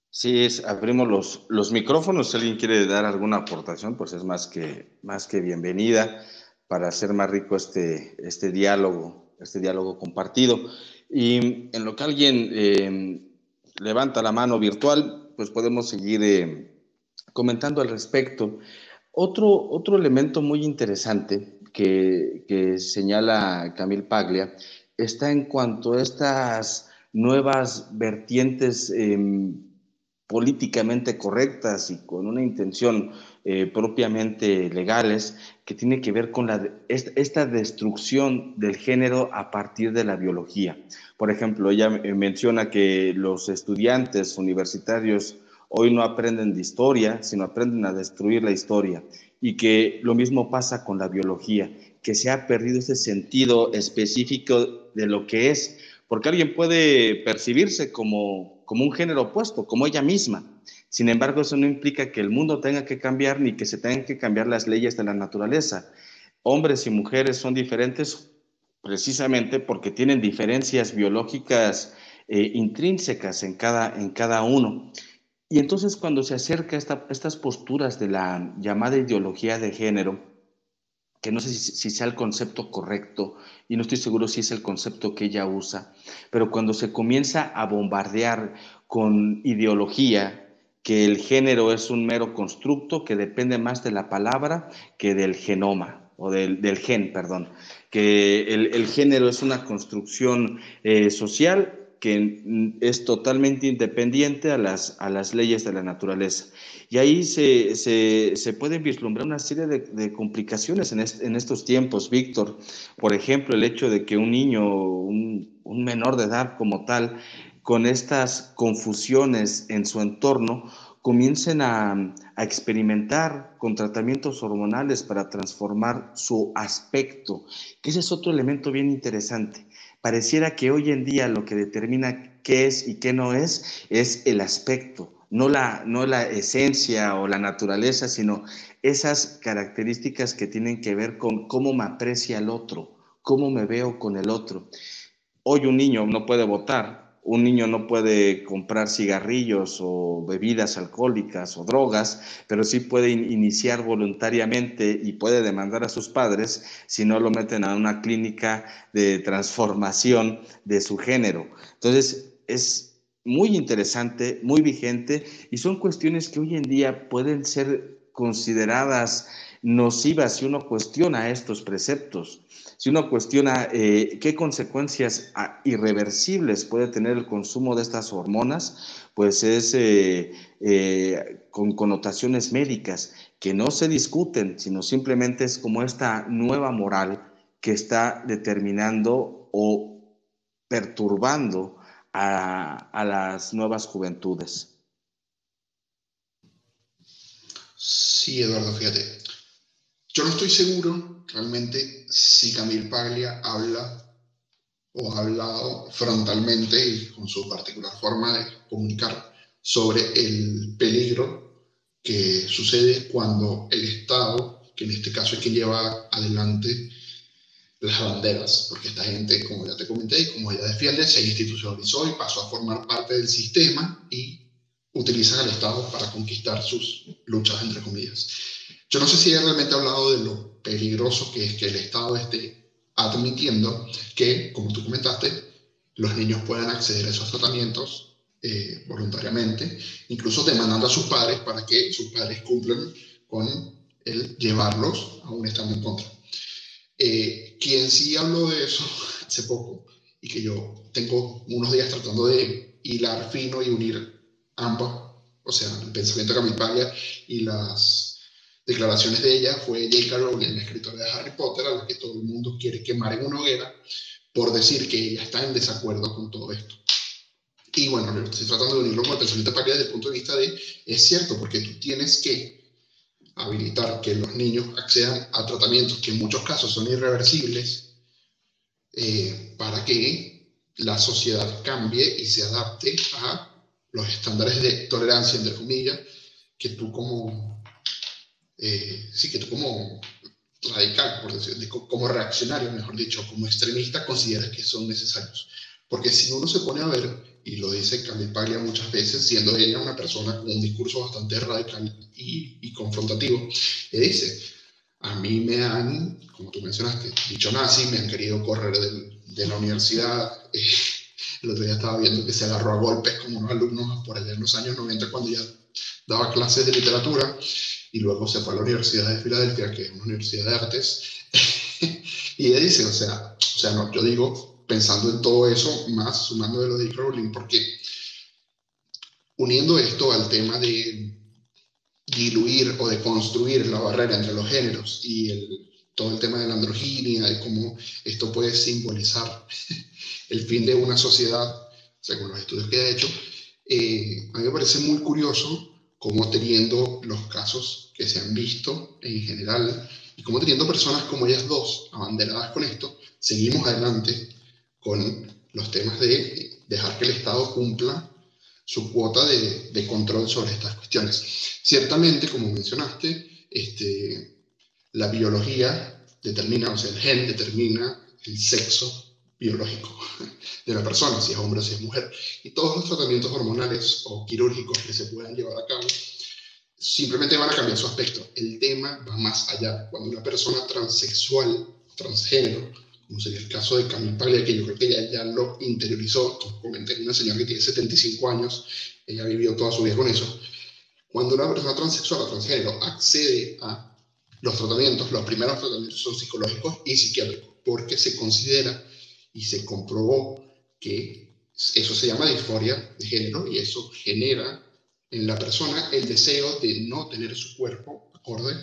[SPEAKER 2] Sí, es, abrimos los, los micrófonos. Si alguien quiere dar alguna aportación, pues es más que, más que bienvenida para hacer más rico este, este diálogo, este diálogo compartido. Y en lo que alguien eh, levanta la mano virtual, pues podemos seguir eh, comentando al respecto. Otro, otro elemento muy interesante que, señala Camil Paglia está en cuanto a estas nuevas vertientes em, políticamente correctas y con una intención eh, propiamente legales que tiene que ver con la, esta destrucción del género a partir de la biología. Por ejemplo, ella menciona que los estudiantes universitarios hoy no aprenden de historia, sino aprenden a destruir la historia y que lo mismo pasa con la biología, que se ha perdido ese sentido específico de lo que es, porque alguien puede percibirse como, como un género opuesto, como ella misma. Sin embargo, eso no implica que el mundo tenga que cambiar ni que se tengan que cambiar las leyes de la naturaleza. Hombres y mujeres son diferentes precisamente porque tienen diferencias biológicas eh, intrínsecas en cada, en cada uno. Y entonces cuando se acerca a estas posturas de la llamada ideología de género, que no sé si, sea el concepto correcto y no estoy seguro si es el concepto que ella usa, pero cuando se comienza a bombardear con ideología, que el género es un mero constructo que depende más de la palabra que del genoma, o del, gen, perdón, que el, género es una construcción eh, social que es totalmente independiente a las, a las leyes de la naturaleza. Y ahí se, se, se pueden vislumbrar una serie de, complicaciones en, en, estos tiempos, Víctor. Por ejemplo, el hecho de que un niño, un, un menor de edad como tal, con estas confusiones en su entorno, comiencen a, a, experimentar con tratamientos hormonales para transformar su aspecto, que ese es otro elemento bien interesante. Pareciera que hoy en día lo que determina qué es y qué no es es el aspecto, no la, no la esencia o la naturaleza, sino esas características que tienen que ver con cómo me aprecia el otro, cómo me veo con el otro. Hoy un niño no puede votar, un niño no puede comprar cigarrillos o bebidas alcohólicas o drogas, pero sí puede iniciar voluntariamente y puede demandar a sus padres si no lo meten a una clínica de transformación de su género. Entonces, es muy interesante, muy vigente y son cuestiones que hoy en día pueden ser consideradas nocivas si uno cuestiona estos preceptos si uno cuestiona eh, qué consecuencias ah, irreversibles puede tener el consumo de estas hormonas, pues es eh, eh, con connotaciones médicas que no se discuten, sino simplemente es como esta nueva moral que está determinando o perturbando a, a las nuevas juventudes.
[SPEAKER 3] Sí, Eduardo, fíjate. Yo no estoy seguro realmente si Camille Paglia habla o ha hablado frontalmente y con su particular forma de comunicar sobre el peligro que sucede cuando el Estado, que en este caso es quien lleva adelante las banderas, porque esta gente, como ya te comenté y como ella defiende, se institucionalizó y pasó a formar parte del sistema y utilizan al Estado para conquistar sus luchas, entre comillas. Yo no sé si ella realmente ha hablado de lo peligroso que es que el Estado esté admitiendo que, como tú comentaste, los niños puedan acceder a esos tratamientos eh, voluntariamente, incluso demandando a sus padres para que sus padres cumplan con el llevarlos a un estado en contra. Eh, quien sí habló de eso (laughs) hace poco y que yo tengo unos días tratando de hilar fino y unir ambas, o sea, el pensamiento Camille y las declaraciones de ella fue J.K. Rowling, la escritora de Harry Potter, a la que todo el mundo quiere quemar en una hoguera por decir que ella está en desacuerdo con todo esto. Y bueno, estoy tratando de unirlo con el pensamiento de desde el punto de vista de, es cierto, porque tú tienes que habilitar que los niños accedan a tratamientos que en muchos casos son irreversibles eh, para que la sociedad cambie y se adapte a los estándares de tolerancia, entre comillas, que tú como eh, sí que tú como radical, como reaccionario, mejor dicho, como extremista, consideras que son necesarios. Porque si uno se pone a ver, y lo dice Camille Paglia muchas veces, siendo ella una persona con un discurso bastante radical y, confrontativo, le dice, a mí me han, como tú mencionaste, dicho nazi, me han querido correr de, la universidad. (laughs) el otro día estaba viendo que se agarró a golpes como unos alumnos por allá en los años 90 cuando ya daba clases de literatura y luego se fue a la Universidad de Filadelfia, que es una universidad de artes, (laughs) y ella dice, o sea, o sea no, yo digo pensando en todo eso, más sumando de lo de Rowling, porque uniendo esto al tema de diluir o de construir la barrera entre los géneros y todo el tema de la androginia y cómo esto puede simbolizar (laughs) el fin de una sociedad, según los estudios que he hecho, eh, a mí me parece muy curioso cómo teniendo los casos que se han visto en general y cómo teniendo personas como ellas dos abanderadas con esto, seguimos adelante con los temas de dejar que el Estado cumpla su cuota de, de control sobre estas cuestiones. Ciertamente, como mencionaste, este, la biología determina, o sea, el gen determina el sexo biológico (laughs) de la persona, si es hombre o si es mujer. Y todos los tratamientos hormonales o quirúrgicos que se puedan llevar a cabo simplemente van a cambiar su aspecto. El tema va más allá. Cuando una persona transexual, transgénero, como sería el caso de Camille Paglia, que yo creo que ella ya lo interiorizó, comenté una señora que tiene 75 años, ella vivió toda su vida con eso. Cuando una persona transexual o transgénero accede a los tratamientos, los primeros tratamientos son psicológicos y psiquiátricos, porque se considera y se comprobó que eso se llama disforia de género y eso genera en la persona el deseo de no tener su cuerpo acorde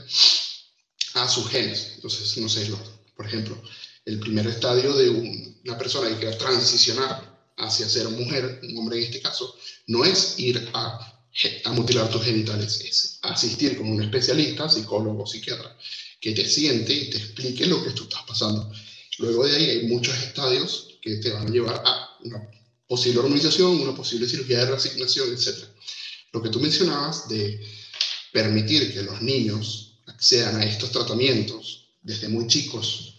[SPEAKER 3] a sus genes. Entonces, no sé, por ejemplo, el primer estadio de una persona que quiera transicionar hacia ser mujer, un hombre en este caso, no es ir a, a mutilar tus genitales, es asistir con un especialista, psicólogo, psiquiatra, que te siente y te explique lo que tú estás pasando. Luego de ahí hay muchos estadios que te van a llevar a una posible hormonización, una posible cirugía de reasignación, etc. Lo que tú mencionabas de permitir que los niños accedan a estos tratamientos desde muy chicos,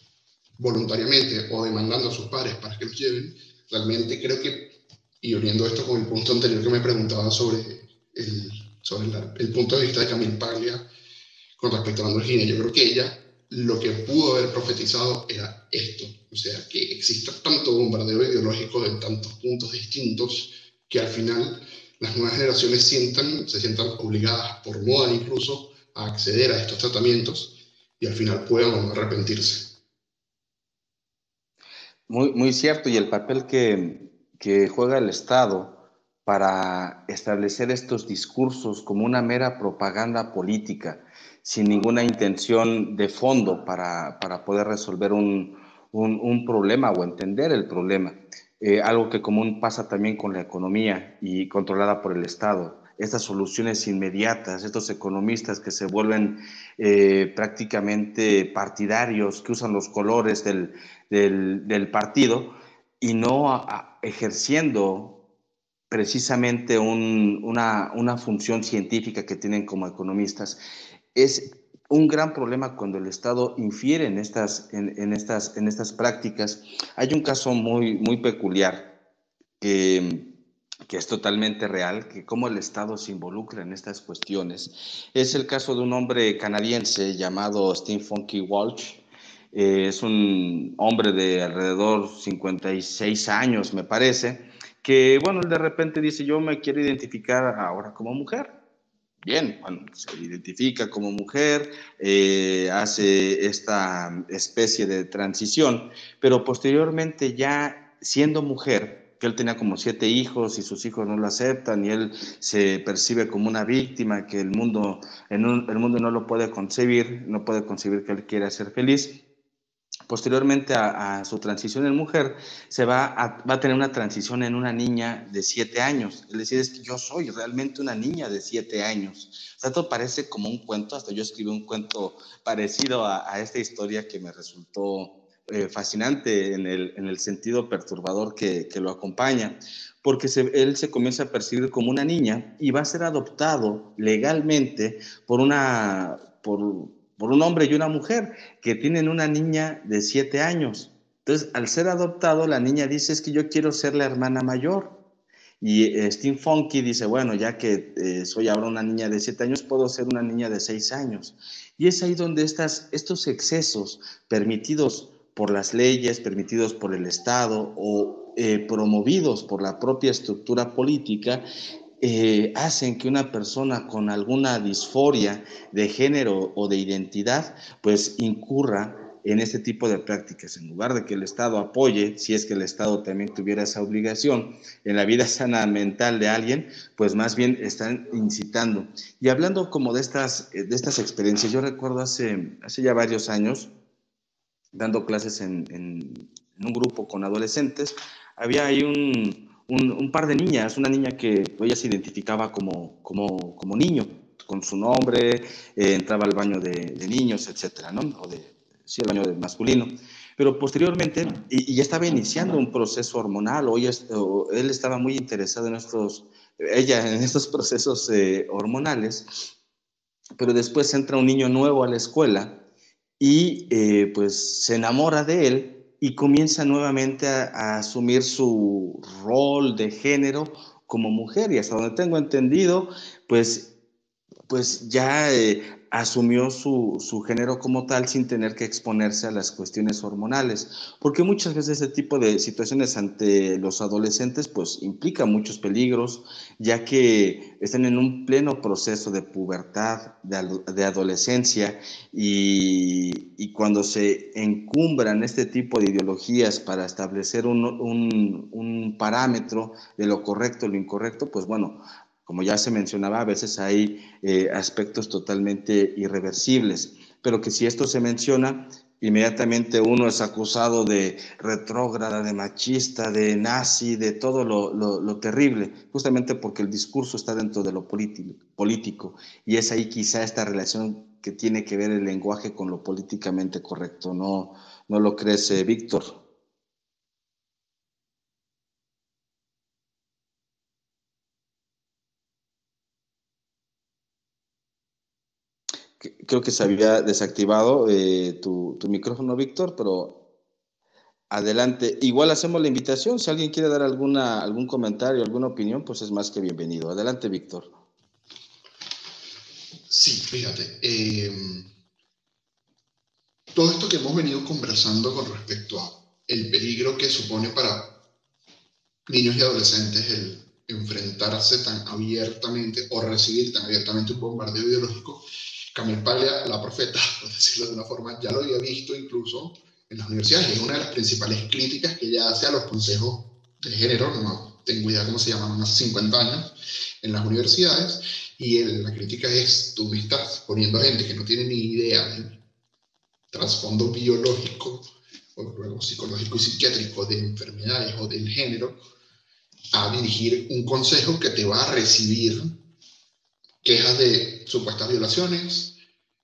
[SPEAKER 3] voluntariamente o demandando a sus padres para que los lleven, realmente creo que, y uniendo esto con el punto anterior que me preguntaba sobre el, sobre el punto de vista de Camille Paglia con respecto a la androginia, yo creo que ella lo que pudo haber profetizado era esto, o sea, que exista tanto bombardeo ideológico de tantos puntos distintos que al final las nuevas generaciones se sientan obligadas por moda incluso a acceder a estos tratamientos y al final puedan arrepentirse.
[SPEAKER 2] Muy, muy cierto, y el papel que juega el Estado para establecer estos discursos como una mera propaganda política, sin ninguna intención de fondo para, para poder resolver un, un, problema o entender el problema. Eh, algo que común pasa también con la economía y controlada por el Estado. Estas soluciones inmediatas, estos economistas que se vuelven eh, prácticamente partidarios, que usan los colores del, del, partido y no ejerciendo precisamente un, una, una función científica que tienen como economistas es un gran problema cuando el Estado infiere en estas, en, estas, en estas prácticas. Hay un caso muy, muy peculiar que, que es totalmente real, que cómo el Estado se involucra en estas cuestiones. Es el caso de un hombre canadiense llamado Steve Funky Walsh. Eh, es un hombre de alrededor 56 años, me parece, que, bueno, de repente dice, yo me quiero identificar ahora como mujer bien, se identifica como mujer, eh, hace esta especie de transición, pero posteriormente ya siendo mujer, que él tenía como siete hijos y sus hijos no lo aceptan y él se percibe como una víctima, que el mundo, en el mundo no lo puede concebir, no puede concebir que él quiera ser feliz, posteriormente a, su transición en mujer, se va a, tener una transición en una niña de siete años. Es decir, es que yo soy realmente una niña de siete años. O sea, esto parece como un cuento, hasta yo escribí un cuento parecido a, esta historia que me resultó eh, fascinante en el, en el, sentido perturbador que, que lo acompaña, porque él se comienza a percibir como una niña y va a ser adoptado legalmente por una... Por, por un hombre y una mujer que tienen una niña de siete años. Entonces, al ser adoptado, la niña dice, es que yo quiero ser la hermana mayor. Y eh, Steve Funky dice, bueno, ya que eh, soy ahora una niña de siete años, puedo ser una niña de seis años. Y es ahí donde estas, estos excesos permitidos por las leyes, permitidos por el Estado o eh, promovidos por la propia estructura política, eh, hacen que una persona con alguna disforia de género o de identidad, pues incurra en este tipo de prácticas. En lugar de que el Estado apoye, si es que el Estado también tuviera esa obligación en la vida (laughs) sana mental de alguien, pues más bien están incitando. Y hablando como de estas, de estas experiencias, yo recuerdo hace, hace ya varios años, dando clases en, en un grupo con adolescentes, había ahí un, un, par de niñas, una niña que ella se identificaba como, como, como niño, con su nombre, eh, entraba al baño de, niños, etcétera, ¿no? O de, sí, el baño de masculino. Pero posteriormente, y, ya estaba iniciando un proceso hormonal, o, él estaba muy interesado en estos, ella (laughs) en estos procesos eh, hormonales, pero después entra un niño nuevo a la escuela y eh, pues se enamora de él y comienza nuevamente a, asumir su rol de género como mujer. Y hasta donde tengo entendido, pues, pues ya eh, asumió su, su, género como tal sin tener que exponerse a las cuestiones hormonales, porque muchas veces ese tipo de situaciones ante los adolescentes pues implica muchos peligros, ya que están en un pleno proceso de pubertad, de, de adolescencia, y, y, cuando se encumbran este tipo de ideologías para establecer un, un, un parámetro de lo correcto lo incorrecto, pues bueno, como ya se mencionaba, a veces hay eh, aspectos totalmente irreversibles, pero que si esto se menciona, inmediatamente uno es acusado de retrógrada, de machista, de nazi, de todo lo, terrible, justamente porque el discurso está dentro de lo político, y es ahí quizá esta relación que tiene que ver el lenguaje con lo políticamente correcto, ¿no, no lo crees, eh, Víctor? Creo que se había desactivado eh, tu, micrófono, Víctor, pero adelante. Igual hacemos la invitación. Si alguien quiere dar alguna, algún comentario, alguna opinión, pues es más que bienvenido. Adelante, Víctor.
[SPEAKER 3] Sí, fíjate. Em, todo esto que hemos venido conversando con respecto a el peligro que supone para niños y adolescentes el enfrentarse tan abiertamente o recibir tan abiertamente un bombardeo ideológico, Camille Paglia, la profeta, (laughs) por decirlo de una forma, ya lo había visto incluso en las universidades. Es una de las principales críticas que ella hace a los consejos de género, no tengo idea cómo se llaman, hace 50 años, en las universidades. Y la crítica es, tú me estás poniendo gente que no tiene ni idea del trasfondo biológico o luego psicológico y psiquiátrico de enfermedades o del género a dirigir un consejo que te va a recibir quejas de supuestas violaciones,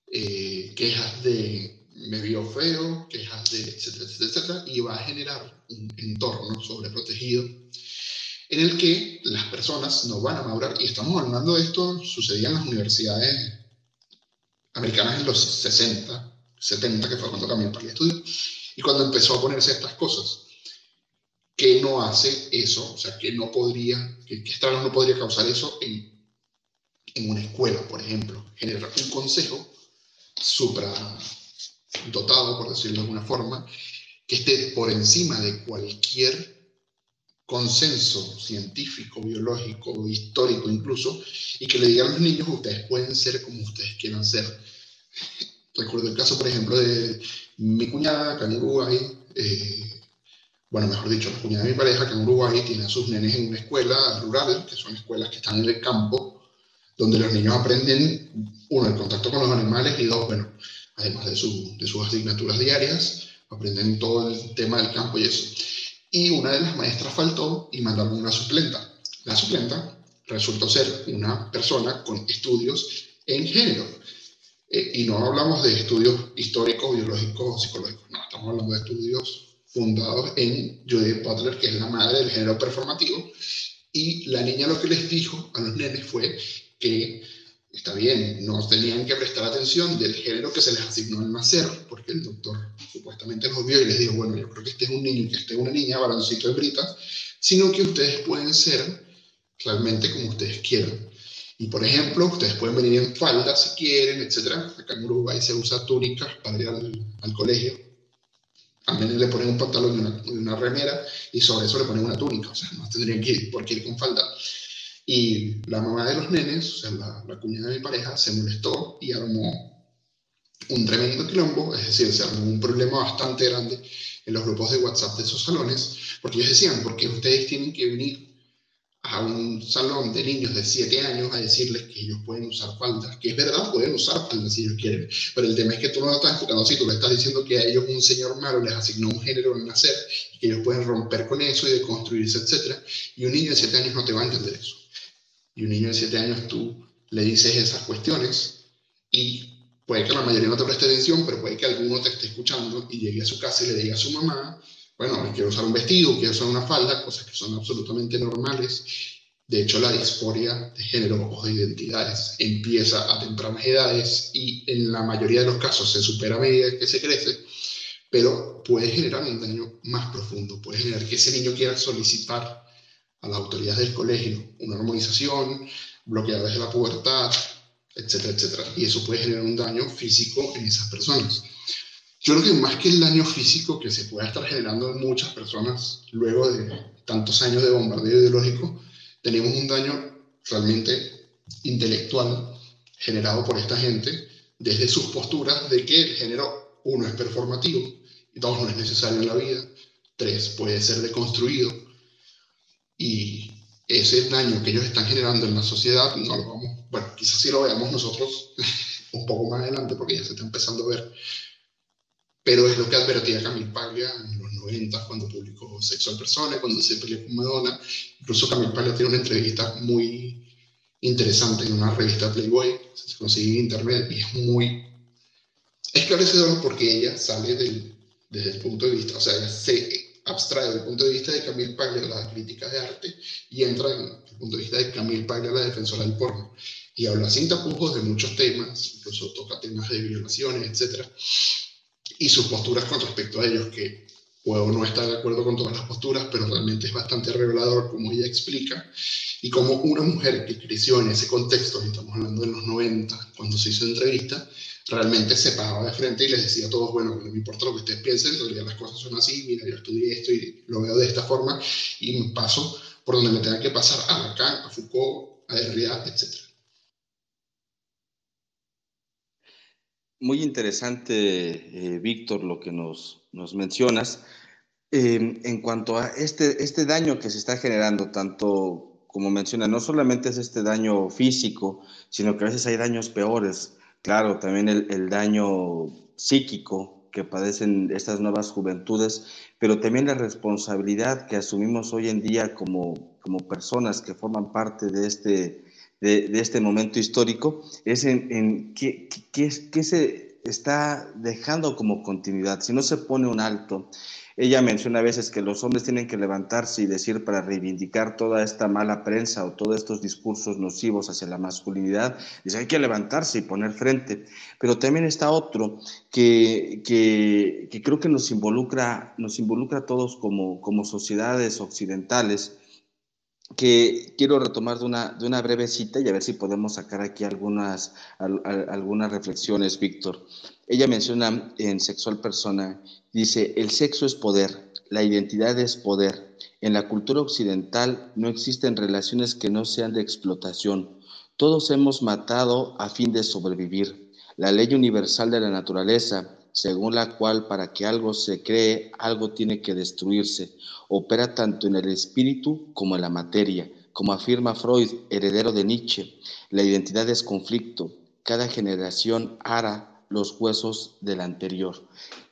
[SPEAKER 3] eh, quejas de me vio feo, quejas de etcétera, etcétera, etcétera, y va a generar un entorno sobreprotegido en el que las personas no van a madurar. Y estamos hablando de esto, sucedía en las universidades americanas en los 60, 70, que fue cuando cambió el estudio, y cuando empezó a ponerse estas cosas. ¿Qué no hace eso? O sea, que no podría, que, que no podría causar eso en en una escuela, por ejemplo, generar un consejo supra dotado, por decirlo de alguna forma, que esté por encima de cualquier consenso científico, biológico, histórico incluso, y que le digan a los niños, ustedes pueden ser como ustedes quieran ser. Recuerdo el caso, por ejemplo, de mi cuñada acá en Uruguay, eh, bueno, mejor dicho, la cuñada de mi pareja que en Uruguay tiene a sus nenes en una escuela rural, que son escuelas que están en el campo, donde los niños aprenden, uno, el contacto con los animales y dos, bueno, además de, su, de sus asignaturas diarias, aprenden todo el tema del campo y eso. Y una de las maestras faltó y mandaron una suplenta. La suplenta resultó ser una persona con estudios en género. Eh, y no hablamos de estudios históricos, biológicos o psicológicos, no, estamos hablando de estudios fundados en Judith Butler, que es la madre del género performativo, y la niña lo que les dijo a los nenes fue que está bien, no tenían que prestar atención del género que se les asignó al nacer, porque el doctor supuestamente los vio y les dijo, bueno, yo creo que este es un niño y que este es una niña, baloncito de britas, sino que ustedes pueden ser realmente como ustedes quieran. Y por ejemplo, ustedes pueden venir en falda si quieren, etc. Acá en Uruguay se usa túnicas para ir al, colegio. A menos le ponen un pantalón y una, una, remera y sobre eso le ponen una túnica. O sea, no tendrían que ir, porque ir con falda. Y la mamá de los nenes, o sea, la, la cuñada de mi pareja, se molestó y armó un tremendo quilombo, es decir, se armó un problema bastante grande en los grupos de WhatsApp de esos salones, porque ellos decían, porque ustedes tienen que venir a un salón de niños de 7 años a decirles que ellos pueden usar faldas, que es verdad, pueden usar faldas si ellos quieren, pero el tema es que tú no lo estás enfocando así, tú le estás diciendo que a ellos un señor malo les asignó un género al nacer y que ellos pueden romper con eso y deconstruirse, etc. Y un niño de 7 años no te va a entender eso. Y un niño de 7 años tú le dices esas cuestiones y puede que la mayoría no te preste atención, pero puede que alguno te esté escuchando y llegue a su casa y le diga a su mamá, bueno, quiero usar un vestido, quiero usar una falda, cosas que son absolutamente normales. De hecho, la disforia de género o de identidades empieza a tempranas edades y en la mayoría de los casos se supera a medida que se crece, pero puede generar un daño más profundo, puede generar que ese niño quiera solicitar a la autoridad del colegio una armonización, bloquear desde la pubertad, etcétera, etcétera. Y eso puede generar un daño físico en esas personas. Yo creo que más que el daño físico que se pueda estar generando en muchas personas luego de tantos años de bombardeo ideológico, tenemos un daño realmente intelectual generado por esta gente desde sus posturas de que el género, uno, es performativo, y dos, no es necesario en la vida, tres, puede ser deconstruido, y ese daño que ellos están generando en la sociedad, no lo vamos, bueno, quizás sí lo veamos nosotros (laughs) un poco más adelante, porque ya se está empezando a ver pero es lo que advertía Camille Paglia en los 90 cuando publicó Sexual Persona, cuando se peleó con Madonna. Incluso Camille Paglia tiene una entrevista muy interesante en una revista Playboy, se consigue en internet y es muy esclarecedor porque ella sale del, desde el punto de vista, o sea, ella se abstrae del punto de vista de Camille Paglia, la crítica de arte, y entra en el punto de vista de Camille Paglia, la defensora del porno. Y habla sin tapujos de muchos temas, incluso toca temas de violaciones, etcétera y sus posturas con respecto a ellos, que puedo no estar de acuerdo con todas las posturas, pero realmente es bastante revelador como ella explica, y como una mujer que creció en ese contexto, estamos hablando de los 90, cuando se hizo entrevista, realmente se paraba de frente y les decía a todos, bueno, no me importa lo que ustedes piensen, en realidad las cosas son así, mira, yo estudié esto y lo veo de esta forma, y me paso por donde me tenga que pasar a Lacan, a Foucault, a Derrida, etc.
[SPEAKER 2] Muy interesante, eh, Víctor, lo que nos, nos mencionas. Em, en cuanto a este, este daño que se está generando, tanto como menciona, no solamente es este daño físico, sino que a veces hay daños peores. Claro, también el, daño psíquico que padecen estas nuevas juventudes, pero también la responsabilidad que asumimos hoy en día como, como personas que forman parte de este, de, este momento histórico es en, en qué, qué, se está dejando como continuidad. Si no se pone un alto, ella menciona a veces que los hombres tienen que levantarse y decir para reivindicar toda esta mala prensa o todos estos discursos nocivos hacia la masculinidad, dice hay que levantarse y poner frente. Pero también está otro que, que, que creo que nos involucra, nos involucra a todos como, como sociedades occidentales, que quiero retomar de una, de una breve cita y a ver si podemos sacar aquí algunas, algunas reflexiones, Víctor. Ella menciona en Sexual Persona, dice, el sexo es poder, la identidad es poder. En la cultura occidental no existen relaciones que no sean de explotación. Todos hemos matado a fin de sobrevivir. La ley universal de la naturaleza, según la cual para que algo se cree, algo tiene que destruirse. Opera tanto en el espíritu como en la materia. Como afirma Freud, heredero de Nietzsche, la identidad es conflicto. Cada generación ara los huesos del anterior.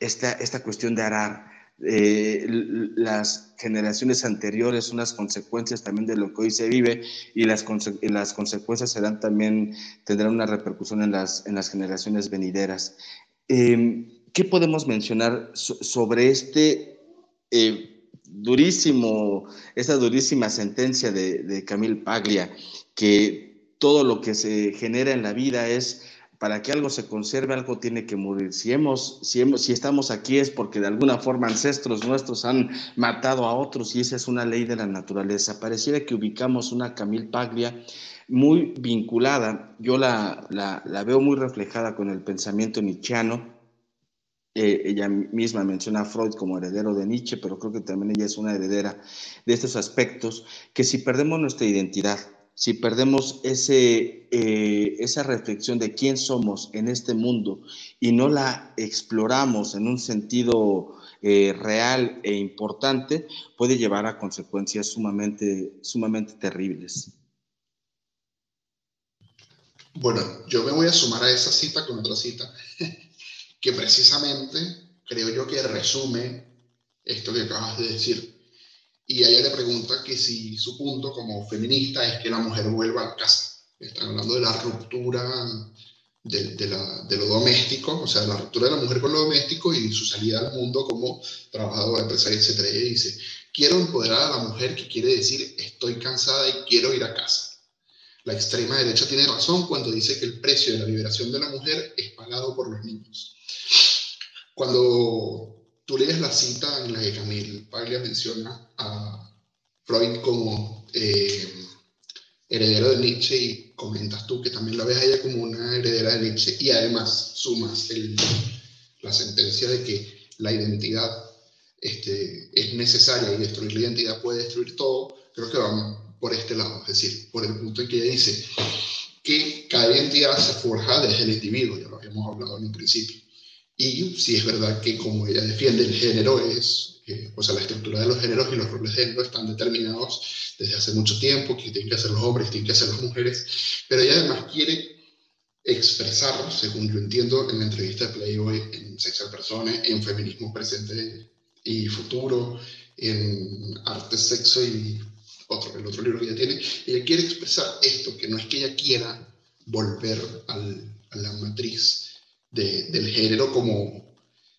[SPEAKER 2] Esta, esta cuestión de arar, eh, las generaciones anteriores son las consecuencias también de lo que hoy se vive y las, las consecuencias serán también, tendrán una repercusión en las, en las generaciones venideras. Em, ¿Qué podemos mencionar sobre este eh, durísimo, esta durísima sentencia de, de Camille Paglia, que todo lo que se genera en la vida es para que algo se conserve, algo tiene que morir. Si, hemos, si, hemos, si estamos aquí es porque de alguna forma ancestros nuestros han matado a otros y esa es una ley de la naturaleza. Pareciera que ubicamos una Camille Paglia muy vinculada, yo la, la, la veo muy reflejada con el pensamiento nietzscheano, eh, ella misma menciona a Freud como heredero de Nietzsche, pero creo que también ella es una heredera de estos aspectos, que si perdemos nuestra identidad, si perdemos ese, eh, esa reflexión de quién somos en este mundo y no la exploramos en un sentido eh, real e importante, puede llevar a consecuencias sumamente, sumamente terribles.
[SPEAKER 3] Bueno, yo me voy a sumar a esa cita con otra cita, que precisamente creo yo que resume esto que acabas de decir. Y ella le pregunta que si su punto como feminista es que la mujer vuelva a casa. Están hablando de la ruptura de, de, la, de, lo doméstico, o sea, la ruptura de la mujer con lo doméstico y su salida al mundo como trabajadora, empresaria, etc. Y dice, quiero empoderar a la mujer, que quiere decir estoy cansada y quiero ir a casa. La extrema derecha tiene razón cuando dice que el precio de la liberación de la mujer es pagado por los niños. Cuando tú lees la cita en la que Camille Paglia menciona a Freud como eh, heredero de Nietzsche y comentas tú que también la ves a ella como una heredera de Nietzsche y además sumas la sentencia de que la identidad este, es necesaria y destruir la identidad puede destruir todo, creo que vamos por este lado, es decir, por el punto en que ella dice que cada identidad se forja desde el individuo, ya lo habíamos hablado en un principio. Y si es verdad que como ella defiende el género es, eh, o sea, la estructura de los géneros y los roles de género están determinados desde hace mucho tiempo, que tienen que hacer los hombres, tienen que hacer las mujeres, pero ella además quiere expresar, según yo entiendo en la entrevista de Playboy, en Sexual Personas, en feminismo presente y futuro, en arte, sexo y otro, el otro libro que ella tiene, ella quiere expresar esto, que no es que ella quiera volver al, a la matriz de, del género como,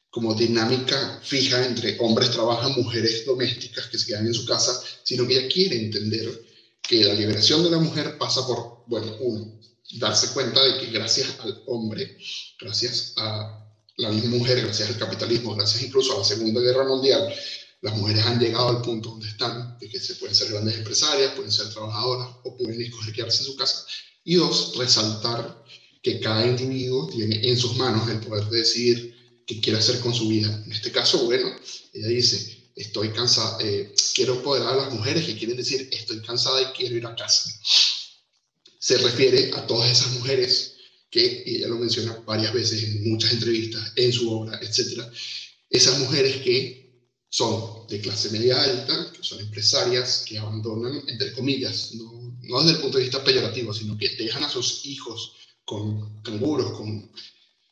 [SPEAKER 3] como dinámica fija entre hombres trabajan, mujeres domésticas que se quedan en su casa, sino que ella quiere entender que la liberación de la mujer pasa por, bueno, uno, darse cuenta de que gracias al hombre, gracias a la misma mujer, gracias al capitalismo, gracias incluso a la Segunda Guerra Mundial, las mujeres han llegado al punto donde están, de que se pueden ser grandes empresarias, pueden ser trabajadoras o pueden escoger quedarse en su casa. Y dos, resaltar que cada individuo tiene en sus manos el poder de decidir qué quiere hacer con su vida. En este caso, bueno, ella dice, estoy cansada, eh, quiero empoderar a las mujeres que quieren decir, estoy cansada y quiero ir a casa. Se refiere a todas esas mujeres que, ella lo menciona varias veces en muchas entrevistas, en su obra, etcétera, esas mujeres que son de clase media alta, que son empresarias, que abandonan, entre comillas, no, no desde el punto de vista peyorativo, sino que dejan a sus hijos con canguros, con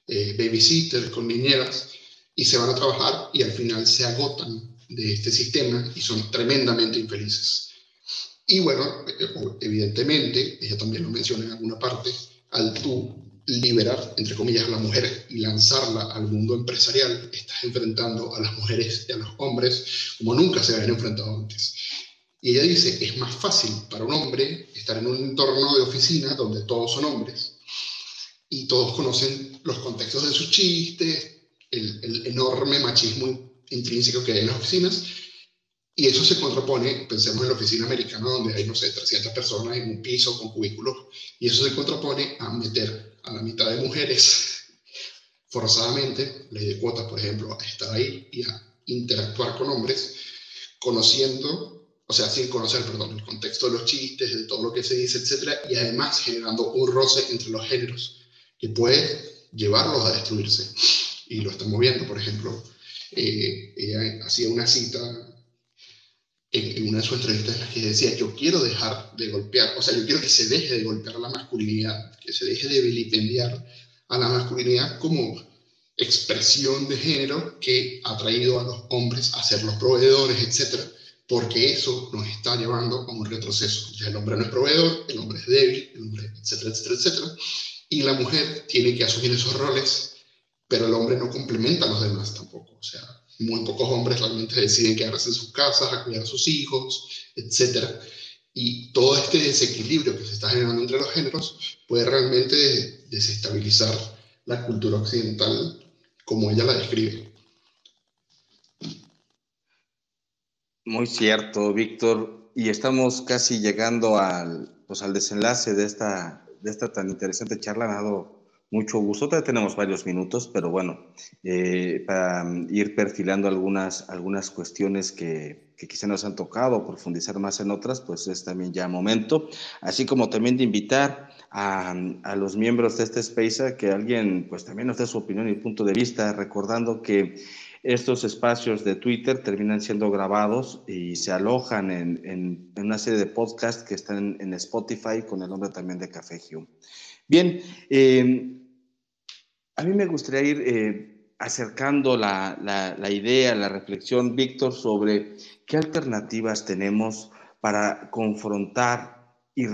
[SPEAKER 3] eh, babysitters, con niñeras, y se van a trabajar y al final se agotan de este sistema y son tremendamente infelices. Y bueno, eh, evidentemente, ella también lo menciona en alguna parte, al tú liberar, entre comillas, a la mujer y lanzarla al mundo empresarial, estás enfrentando a las mujeres y a los hombres como nunca se habían enfrentado antes. Y ella dice, es más fácil para un hombre estar en un entorno de oficina donde todos son hombres y todos conocen los contextos de sus chistes, el, el enorme machismo intrínseco que hay en las oficinas, y eso se contrapone, pensemos en la oficina americana donde hay, no sé, 300 personas en un piso con cubículos, y eso se contrapone a meter a la mitad de mujeres forzadamente, ley de cuotas, por ejemplo, a estar ahí y a interactuar con hombres, conociendo, o sea, sin conocer, perdón, el contexto de los chistes, de todo lo que se dice, etcétera, y además generando un roce entre los géneros que puede llevarlos a destruirse. Y lo estamos viendo, por ejemplo, eh, ella hacía una cita en, una de sus entrevistas en la que decía, yo quiero dejar de golpear, o sea, yo quiero que se deje de golpear a la masculinidad, que se deje de vilipendiar a la masculinidad como expresión de género que ha traído a los hombres a ser los proveedores, etcétera, porque eso nos está llevando a un retroceso. Ya el hombre no es proveedor, el hombre es débil, el hombre, etcétera, etcétera, etcétera, y la mujer tiene que asumir esos roles, pero el hombre no complementa a los demás tampoco, o sea, muy pocos hombres realmente deciden quedarse en sus casas, a cuidar a sus hijos, etc. Y todo este desequilibrio que se está generando entre los géneros puede realmente desestabilizar la cultura occidental como ella la describe.
[SPEAKER 2] Muy cierto, Víctor. Y estamos casi llegando al, pues, al desenlace de esta, de esta tan interesante charla. Ha dado Mucho gusto. Todavía tenemos varios minutos, pero bueno, eh, para ir perfilando algunas, algunas cuestiones que, que quizá nos han tocado, profundizar más en otras, pues es también ya momento. Así como también de invitar a, a los miembros de este space a que alguien pues también nos dé su opinión y punto de vista, recordando que estos espacios de Twitter terminan siendo grabados y se alojan en, en, una serie de podcasts que están en, Spotify con el nombre también de Café Hume. Bien, eh, a mí me gustaría ir eh, acercando la, la, idea, la reflexión, Víctor, sobre qué alternativas tenemos para confrontar y,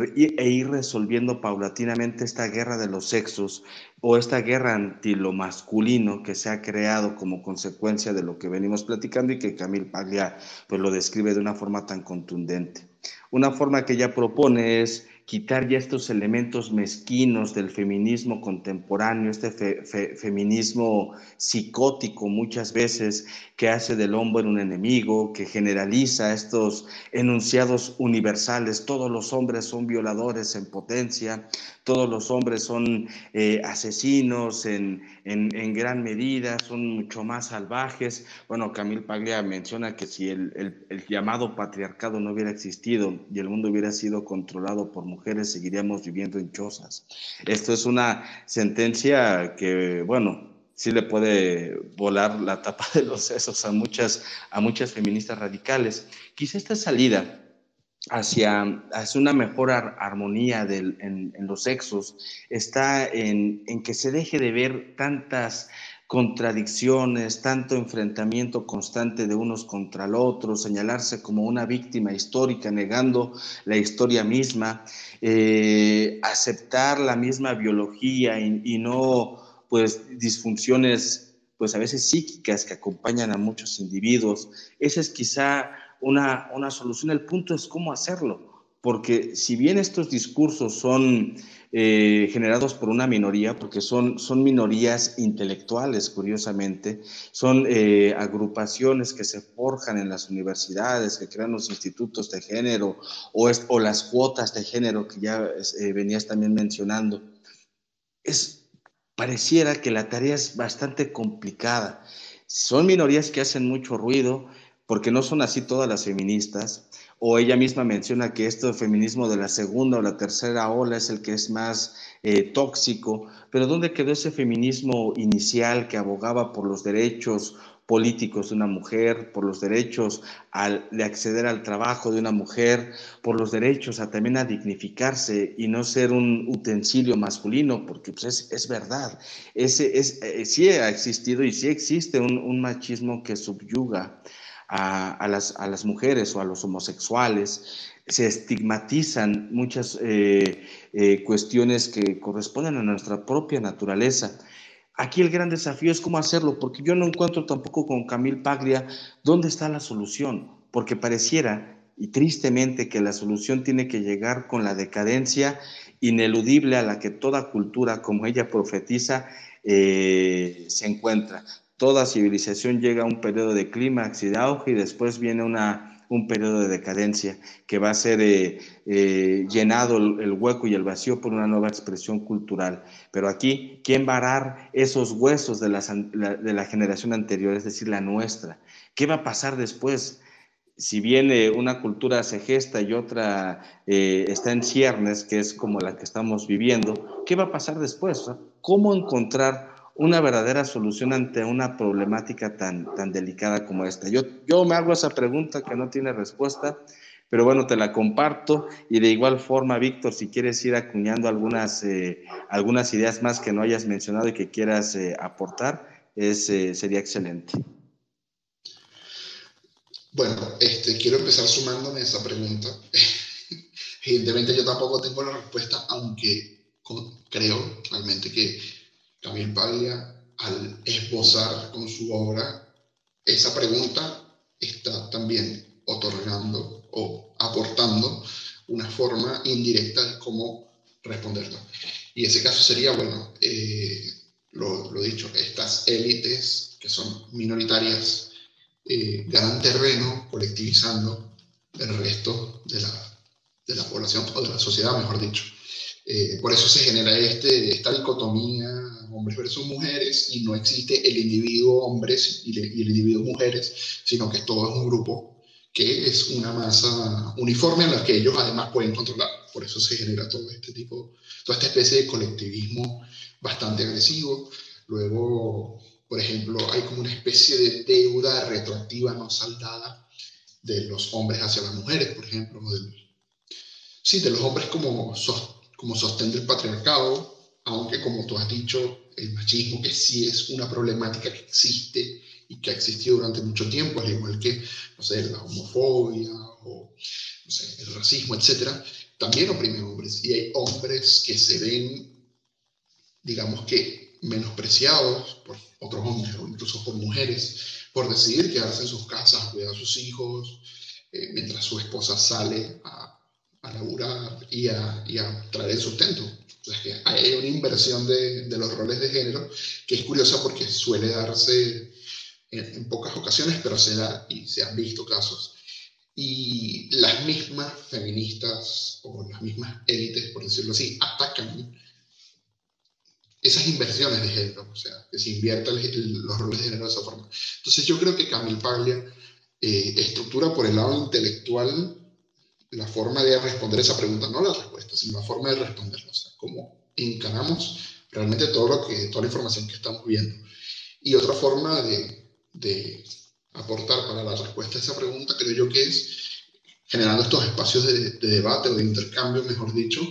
[SPEAKER 2] e ir resolviendo paulatinamente esta guerra de los sexos o esta guerra anti lo masculino que se ha creado como consecuencia de lo que venimos platicando y que Camille Paglia pues, lo describe de una forma tan contundente. Una forma que ella propone es quitar ya estos elementos mezquinos del feminismo contemporáneo, este feminismo psicótico muchas veces que hace del hombre un enemigo, que generaliza estos enunciados universales, todos los hombres son violadores en potencia, todos los hombres son eh, asesinos en, en, gran medida, son mucho más salvajes. Bueno, Camil Paglia menciona que si el, el, llamado patriarcado no hubiera existido y el mundo hubiera sido controlado por mujeres, seguiríamos viviendo en chozas. Esto es una sentencia que, bueno, sí le puede volar la tapa de los sesos a muchas, a muchas feministas radicales. Quizá esta salida hacia, hacia una mejor armonía en, los sexos está en, en, que se deje de ver tantas contradicciones, tanto enfrentamiento constante de unos contra el otro, señalarse como una víctima histórica, negando la historia misma, eh, aceptar la misma biología y, no pues disfunciones pues a veces psíquicas que acompañan a muchos individuos. Esa es quizá una, una solución. El punto es cómo hacerlo, porque si bien estos discursos son eh, generados por una minoría, porque son, son minorías intelectuales, curiosamente, son eh, agrupaciones que se forjan en las universidades, que crean los institutos de género o, o las cuotas de género que ya eh, venías también mencionando. Es, pareciera que la tarea es bastante complicada. Son minorías que hacen mucho ruido, porque no son así todas las feministas, o ella misma menciona que este feminismo de la segunda o la tercera ola es el que es más eh, tóxico, pero ¿dónde quedó ese feminismo inicial que abogaba por los derechos políticos de una mujer, por los derechos de acceder al trabajo de una mujer, por los derechos a también a dignificarse y no ser un utensilio masculino, porque pues es, verdad, ese es, eh, sí ha existido y sí existe un, un machismo que subyuga a, las, a las mujeres o a los homosexuales, se estigmatizan muchas eh, eh, cuestiones que corresponden a nuestra propia naturaleza. Aquí el gran desafío es cómo hacerlo, porque yo no encuentro tampoco con Camil Paglia dónde está la solución, porque pareciera y tristemente que la solución tiene que llegar con la decadencia ineludible a la que toda cultura, como ella profetiza, eh, se encuentra toda civilización llega a un periodo de clímax y de auge y después viene una, un periodo de decadencia que va a ser eh, eh, llenado el, hueco y el vacío por una nueva expresión cultural. Pero aquí, ¿quién va a arar esos huesos de la, de la generación anterior, es decir, la nuestra? ¿Qué va a pasar después? si viene una cultura se gesta y otra eh, está en ciernes, que es como la que estamos viviendo, ¿qué va a pasar después? ¿Cómo encontrar una verdadera solución ante una problemática tan, tan delicada como esta? Yo, yo me hago esa pregunta que no tiene respuesta, pero bueno, te la comparto y de igual forma, Víctor, si quieres ir acuñando algunas, eh, algunas ideas más que no hayas mencionado y que quieras eh, aportar, es, eh, sería excelente.
[SPEAKER 3] Bueno, este, quiero empezar sumándome a esa pregunta. (laughs) Evidentemente yo tampoco tengo la respuesta, aunque creo realmente que Camille Paglia, al esbozar con su obra esa pregunta, está también otorgando o aportando una forma indirecta de cómo responderla. Y ese caso sería, bueno, eh, lo, lo, dicho, estas élites que son minoritarias eh, ganan terreno colectivizando el resto de la, de la población o de la sociedad, mejor dicho. Eh, por eso se genera este, esta dicotomía hombres versus mujeres y no existe el individuo hombres y, el individuo mujeres, sino que todo es un grupo que es una masa uniforme en la que ellos además pueden controlar. Por eso se genera todo este tipo, toda esta especie de colectivismo bastante agresivo. Luego, por ejemplo, hay como una especie de deuda retroactiva no saldada de los hombres hacia las mujeres, por ejemplo. sí, de los hombres como, como sostén del patriarcado, aunque como tú has dicho, el machismo, que sí es una problemática que existe y que ha existido durante mucho tiempo, al igual que, no sé, la homofobia o no sé, el racismo, etcétera, también oprime hombres. Y hay hombres que se ven, digamos que, menospreciados por otros hombres o incluso por mujeres por decidir quedarse en sus casas, cuidar a sus hijos, eh, mientras su esposa sale a, a laburar y a, y a traer el sustento. Que hay una inversión de, de, los roles de género que es curiosa porque suele darse en, pocas ocasiones, pero se da y se han visto casos. Y las mismas feministas o las mismas élites, por decirlo así, atacan esas inversiones de género, o sea, que se inviertan los roles de género de esa forma. Entonces yo creo que Camille Paglia eh, estructura por el lado intelectual la forma de responder esa pregunta, no la respuesta, sino la forma de responderla, o sea, cómo encaramos realmente todo lo que, toda la información que estamos viendo. Y otra forma de, de aportar para la respuesta a esa pregunta creo yo que es generando estos espacios de, debate o de intercambio, mejor dicho,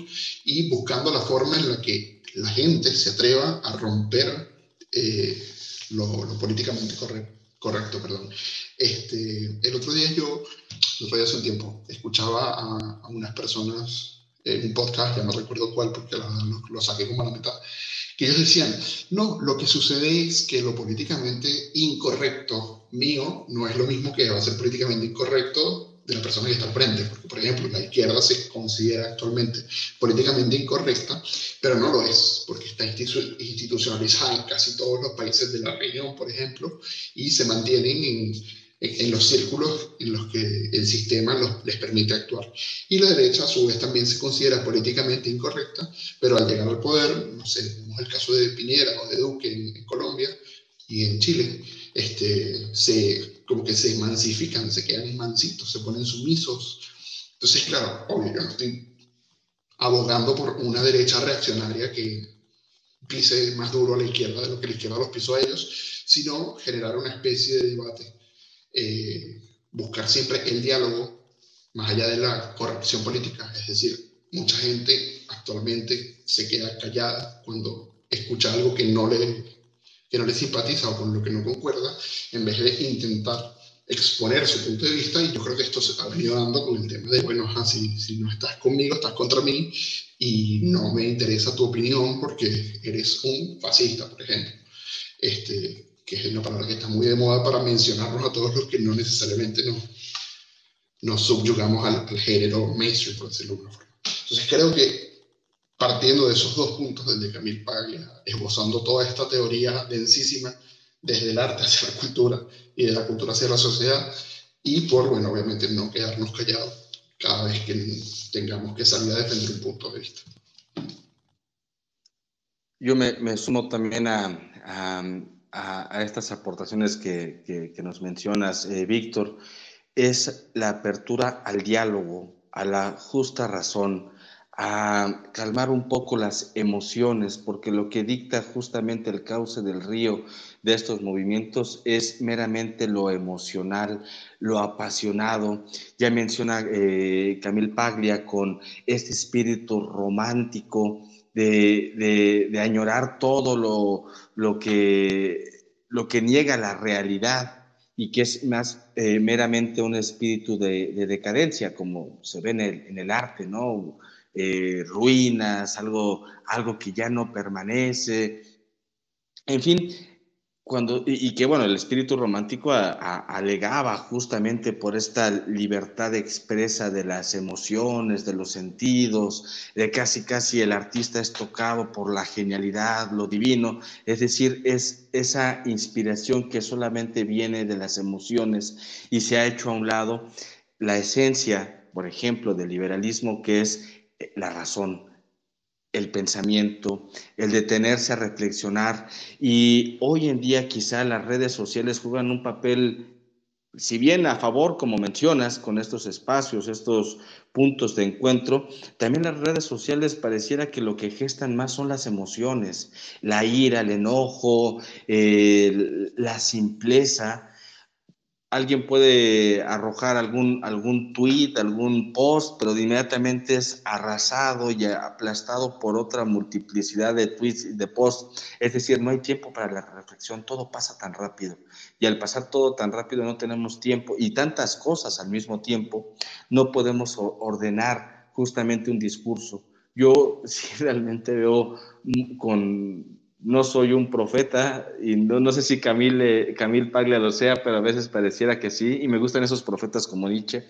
[SPEAKER 3] y buscando la forma en la que la gente se atreva a romper eh, lo, políticamente correcto. Correcto, perdón. Este, el otro día yo, otro día hace un tiempo, escuchaba a, unas personas en un podcast, ya no recuerdo cuál porque lo, lo saqué como a la mitad, que ellos decían, no, lo que sucede es que lo políticamente incorrecto mío no es lo mismo que va a ser políticamente incorrecto de la persona que está al frente, porque por ejemplo la izquierda se considera actualmente políticamente incorrecta, pero no lo es, porque está institucionalizada en casi todos los países de la región, por ejemplo, y se mantienen en en, los círculos en los que el sistema los, les permite actuar. Y la derecha, a su vez, también se considera políticamente incorrecta, pero al llegar al poder, no sé, tenemos el caso de Piñera o de Duque en, Colombia y en Chile, este, se, como que se emancifican, se quedan mansitos, se ponen sumisos. Entonces, claro, obvio, yo no estoy abogando por una derecha reaccionaria que pise más duro a la izquierda de lo que la izquierda los pisó a ellos, sino generar una especie de debate eh, buscar siempre el diálogo más allá de la corrección política. Es decir, mucha gente actualmente se queda callada cuando escucha algo que no le, que no le simpatiza o con lo que no concuerda, en vez de intentar exponer su punto de vista y yo creo que esto se está venido dando con el tema de, bueno, si, si, no estás conmigo, estás contra mí y no me interesa tu opinión porque eres un fascista, por ejemplo. Este, que es una palabra que está muy de moda para mencionarnos a todos los que no necesariamente nos, nos subyugamos al, género mainstream, por decirlo de alguna forma. Entonces creo que partiendo de esos dos puntos, del de Camille Paglia, esbozando toda esta teoría densísima desde el arte hacia la cultura y de la cultura hacia la sociedad, y por, bueno, obviamente no quedarnos callados cada vez que tengamos que salir a defender un punto de vista.
[SPEAKER 2] Yo me, me sumo también a, a a, estas aportaciones que, nos mencionas, eh, Víctor, es la apertura al diálogo, a la justa razón, a calmar un poco las emociones, porque lo que dicta justamente el cauce del río de estos movimientos es meramente lo emocional, lo apasionado. Ya menciona eh, Camil Paglia con este espíritu romántico de, añorar todo lo, lo, que, lo que niega la realidad y que es más eh, meramente un espíritu de, decadencia, como se ve en el, arte, ¿no? Eh, ruinas, algo, algo que ya no permanece. En fin, cuando, y, que bueno, el espíritu romántico alegaba justamente por esta libertad expresa de las emociones, de los sentidos, de casi casi el artista es tocado por la genialidad, lo divino, es decir, es esa inspiración que solamente viene de las emociones y se ha hecho a un lado la esencia, por ejemplo, del liberalismo, que es la razón, el pensamiento, el detenerse a reflexionar. Y hoy en día quizá las redes sociales juegan un papel, si bien a favor, como mencionas, con estos espacios, estos puntos de encuentro, también las redes sociales pareciera que lo que gestan más son las emociones, la ira, el enojo, la simpleza alguien puede arrojar algún, algún tweet, algún post, pero inmediatamente es arrasado y aplastado por otra multiplicidad de tweets y de posts. Es decir, no hay tiempo para la reflexión, todo pasa tan rápido. Y al pasar todo tan rápido no tenemos tiempo y tantas cosas al mismo tiempo, no podemos ordenar justamente un discurso. Yo (laughs) sí realmente veo con no soy un profeta y no, sé si Camille, Camille Paglia lo sea, pero a veces pareciera que sí, y me gustan esos profetas como Nietzsche,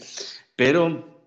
[SPEAKER 2] pero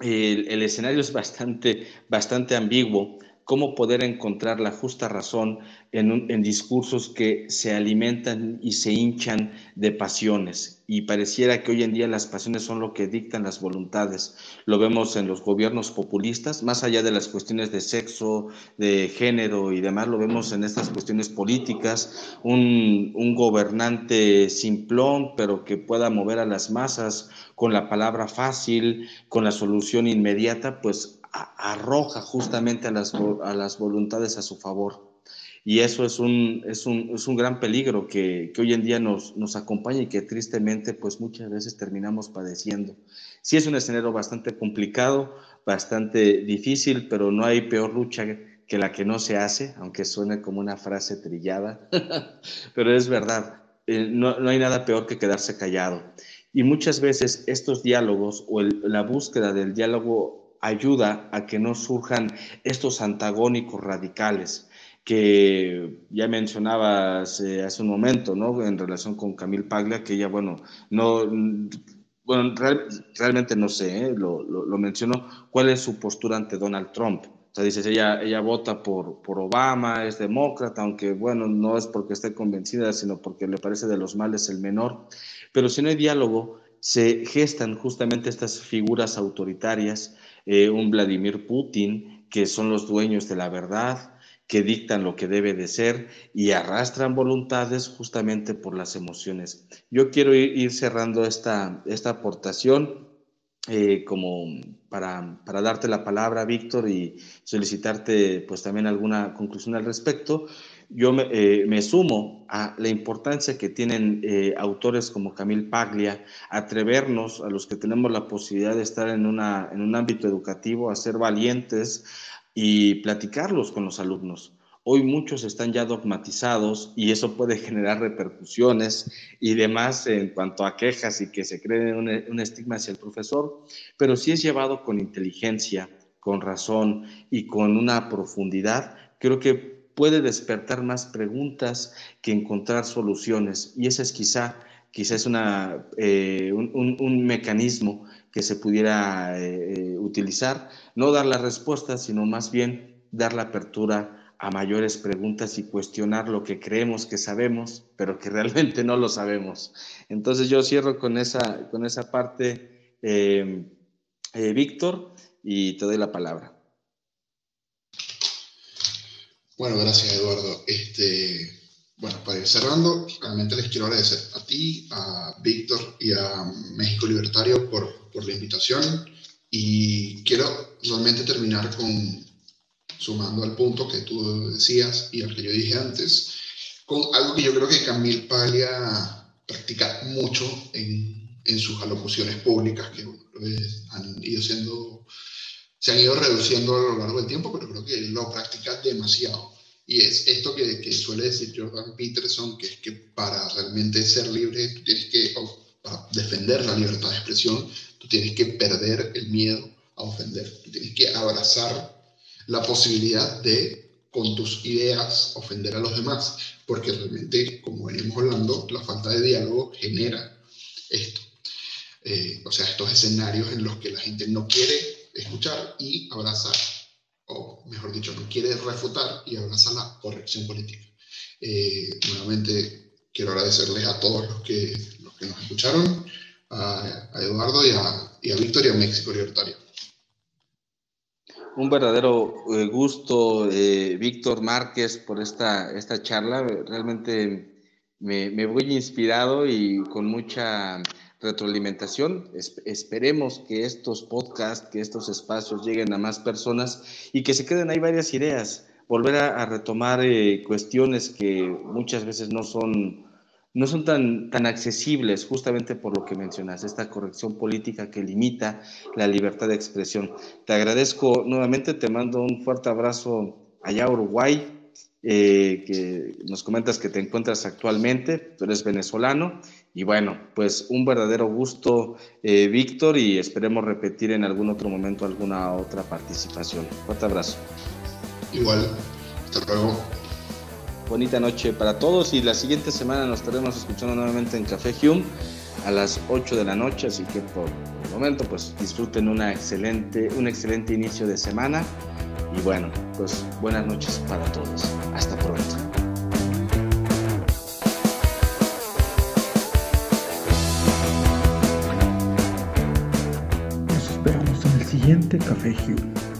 [SPEAKER 2] el, escenario es bastante, bastante ambiguo cómo poder encontrar la justa razón en, discursos que se alimentan y se hinchan de pasiones. Y pareciera que hoy en día las pasiones son lo que dictan las voluntades. Lo vemos en los gobiernos populistas, más allá de las cuestiones de sexo, de género y demás, lo vemos en estas cuestiones políticas. Un, gobernante simplón, pero que pueda mover a las masas con la palabra fácil, con la solución inmediata, pues arroja justamente a las, a las voluntades a su favor. Y eso es un, es un, es un gran peligro que, que, hoy en día nos, nos acompaña y que tristemente pues muchas veces terminamos padeciendo. Sí es un escenario bastante complicado, bastante difícil, pero no hay peor lucha que la que no se hace, aunque suene como una frase trillada, (laughs) pero es verdad, eh, no, no, hay nada peor que quedarse callado. Y muchas veces estos diálogos o la búsqueda del diálogo ayuda a que no surjan estos antagónicos radicales que ya mencionabas eh, hace un momento, ¿no? En relación con Camille Paglia, que ella, bueno, no, bueno, realmente no sé, ¿eh? lo, lo, mencionó, cuál es su postura ante Donald Trump. O sea, dices, ella, ella vota por, por Obama, es demócrata, aunque, bueno, no es porque esté convencida, sino porque le parece de los males el menor. Pero si no hay diálogo, se gestan justamente estas figuras autoritarias eh, un Vladimir Putin, que son los dueños de la verdad, que dictan lo que debe de ser y arrastran voluntades justamente por las emociones. Yo quiero ir, cerrando esta, esta aportación eh, como para, para, darte la palabra, Víctor, y solicitarte pues también alguna conclusión al respecto yo eh, me, sumo a la importancia que tienen eh, autores como Camil Paglia, atrevernos a los que tenemos la posibilidad de estar en, una, en un ámbito educativo, a ser valientes y platicarlos con los alumnos. Hoy muchos están ya dogmatizados y eso puede generar repercusiones y demás en cuanto a quejas y que se cree un, un estigma hacia el profesor, pero si es llevado con inteligencia, con razón y con una profundidad, creo que puede despertar más preguntas que encontrar soluciones. Y ese es quizá, quizá una, eh, un, mecanismo que se pudiera eh, utilizar, no dar la respuesta, sino más bien dar la apertura a mayores preguntas y cuestionar lo que creemos que sabemos, pero que (laughs) realmente no lo sabemos. Entonces yo cierro con esa, con esa parte, eh, Víctor, y te doy la palabra.
[SPEAKER 3] Bueno, gracias Eduardo. Este, bueno, para ir cerrando, realmente les quiero agradecer a ti, a Víctor y a México Libertario por, por la invitación y quiero realmente terminar con, sumando al punto que tú decías y al que yo dije antes, con algo que yo creo que Camil Paglia practica mucho en, en sus alocuciones públicas, que han ido siendo se han ido reduciendo a lo largo del tiempo, pero creo que lo practica demasiado. Y es esto que, que, suele decir Jordan Peterson, que es que para realmente ser libre, tú tienes que, para defender la libertad de expresión, tú tienes que perder el miedo a ofender. Tú tienes que abrazar la posibilidad de, con tus ideas, ofender a los demás. Porque realmente, como venimos hablando, la falta de diálogo genera esto. Eh, o sea, estos escenarios en los que la gente no quiere escuchar y abrazar, o mejor dicho, no quiere refutar y abraza la corrección política. Eh, nuevamente quiero agradecerles a todos los que, los que nos escucharon, a, Eduardo y a, y a Víctor y a México
[SPEAKER 2] un verdadero eh, gusto, eh, Víctor Márquez, por esta, esta charla. Realmente me, me, voy inspirado y con mucha retroalimentación. esperemos que estos podcasts, que estos espacios lleguen a más personas y que se queden ahí varias ideas. Volver a, retomar eh, cuestiones que muchas veces no son no son tan, tan accesibles justamente por lo que mencionas, esta corrección política que limita la libertad de expresión. Te agradezco nuevamente, te mando un fuerte abrazo allá a Uruguay, eh, que nos comentas que te encuentras actualmente, tú eres venezolano, y bueno, pues un verdadero gusto, eh, Víctor, y esperemos repetir en algún otro momento alguna otra participación. Fuerte abrazo.
[SPEAKER 3] Igual, hasta luego
[SPEAKER 2] bonita noche para todos y la siguiente semana nos estaremos escuchando nuevamente en Café Hume a las 8 de la noche, así que por el momento pues disfruten una excelente, un excelente inicio de semana y bueno, pues buenas noches para todos. Hasta pronto.
[SPEAKER 1] Nos esperamos en el siguiente Café Hume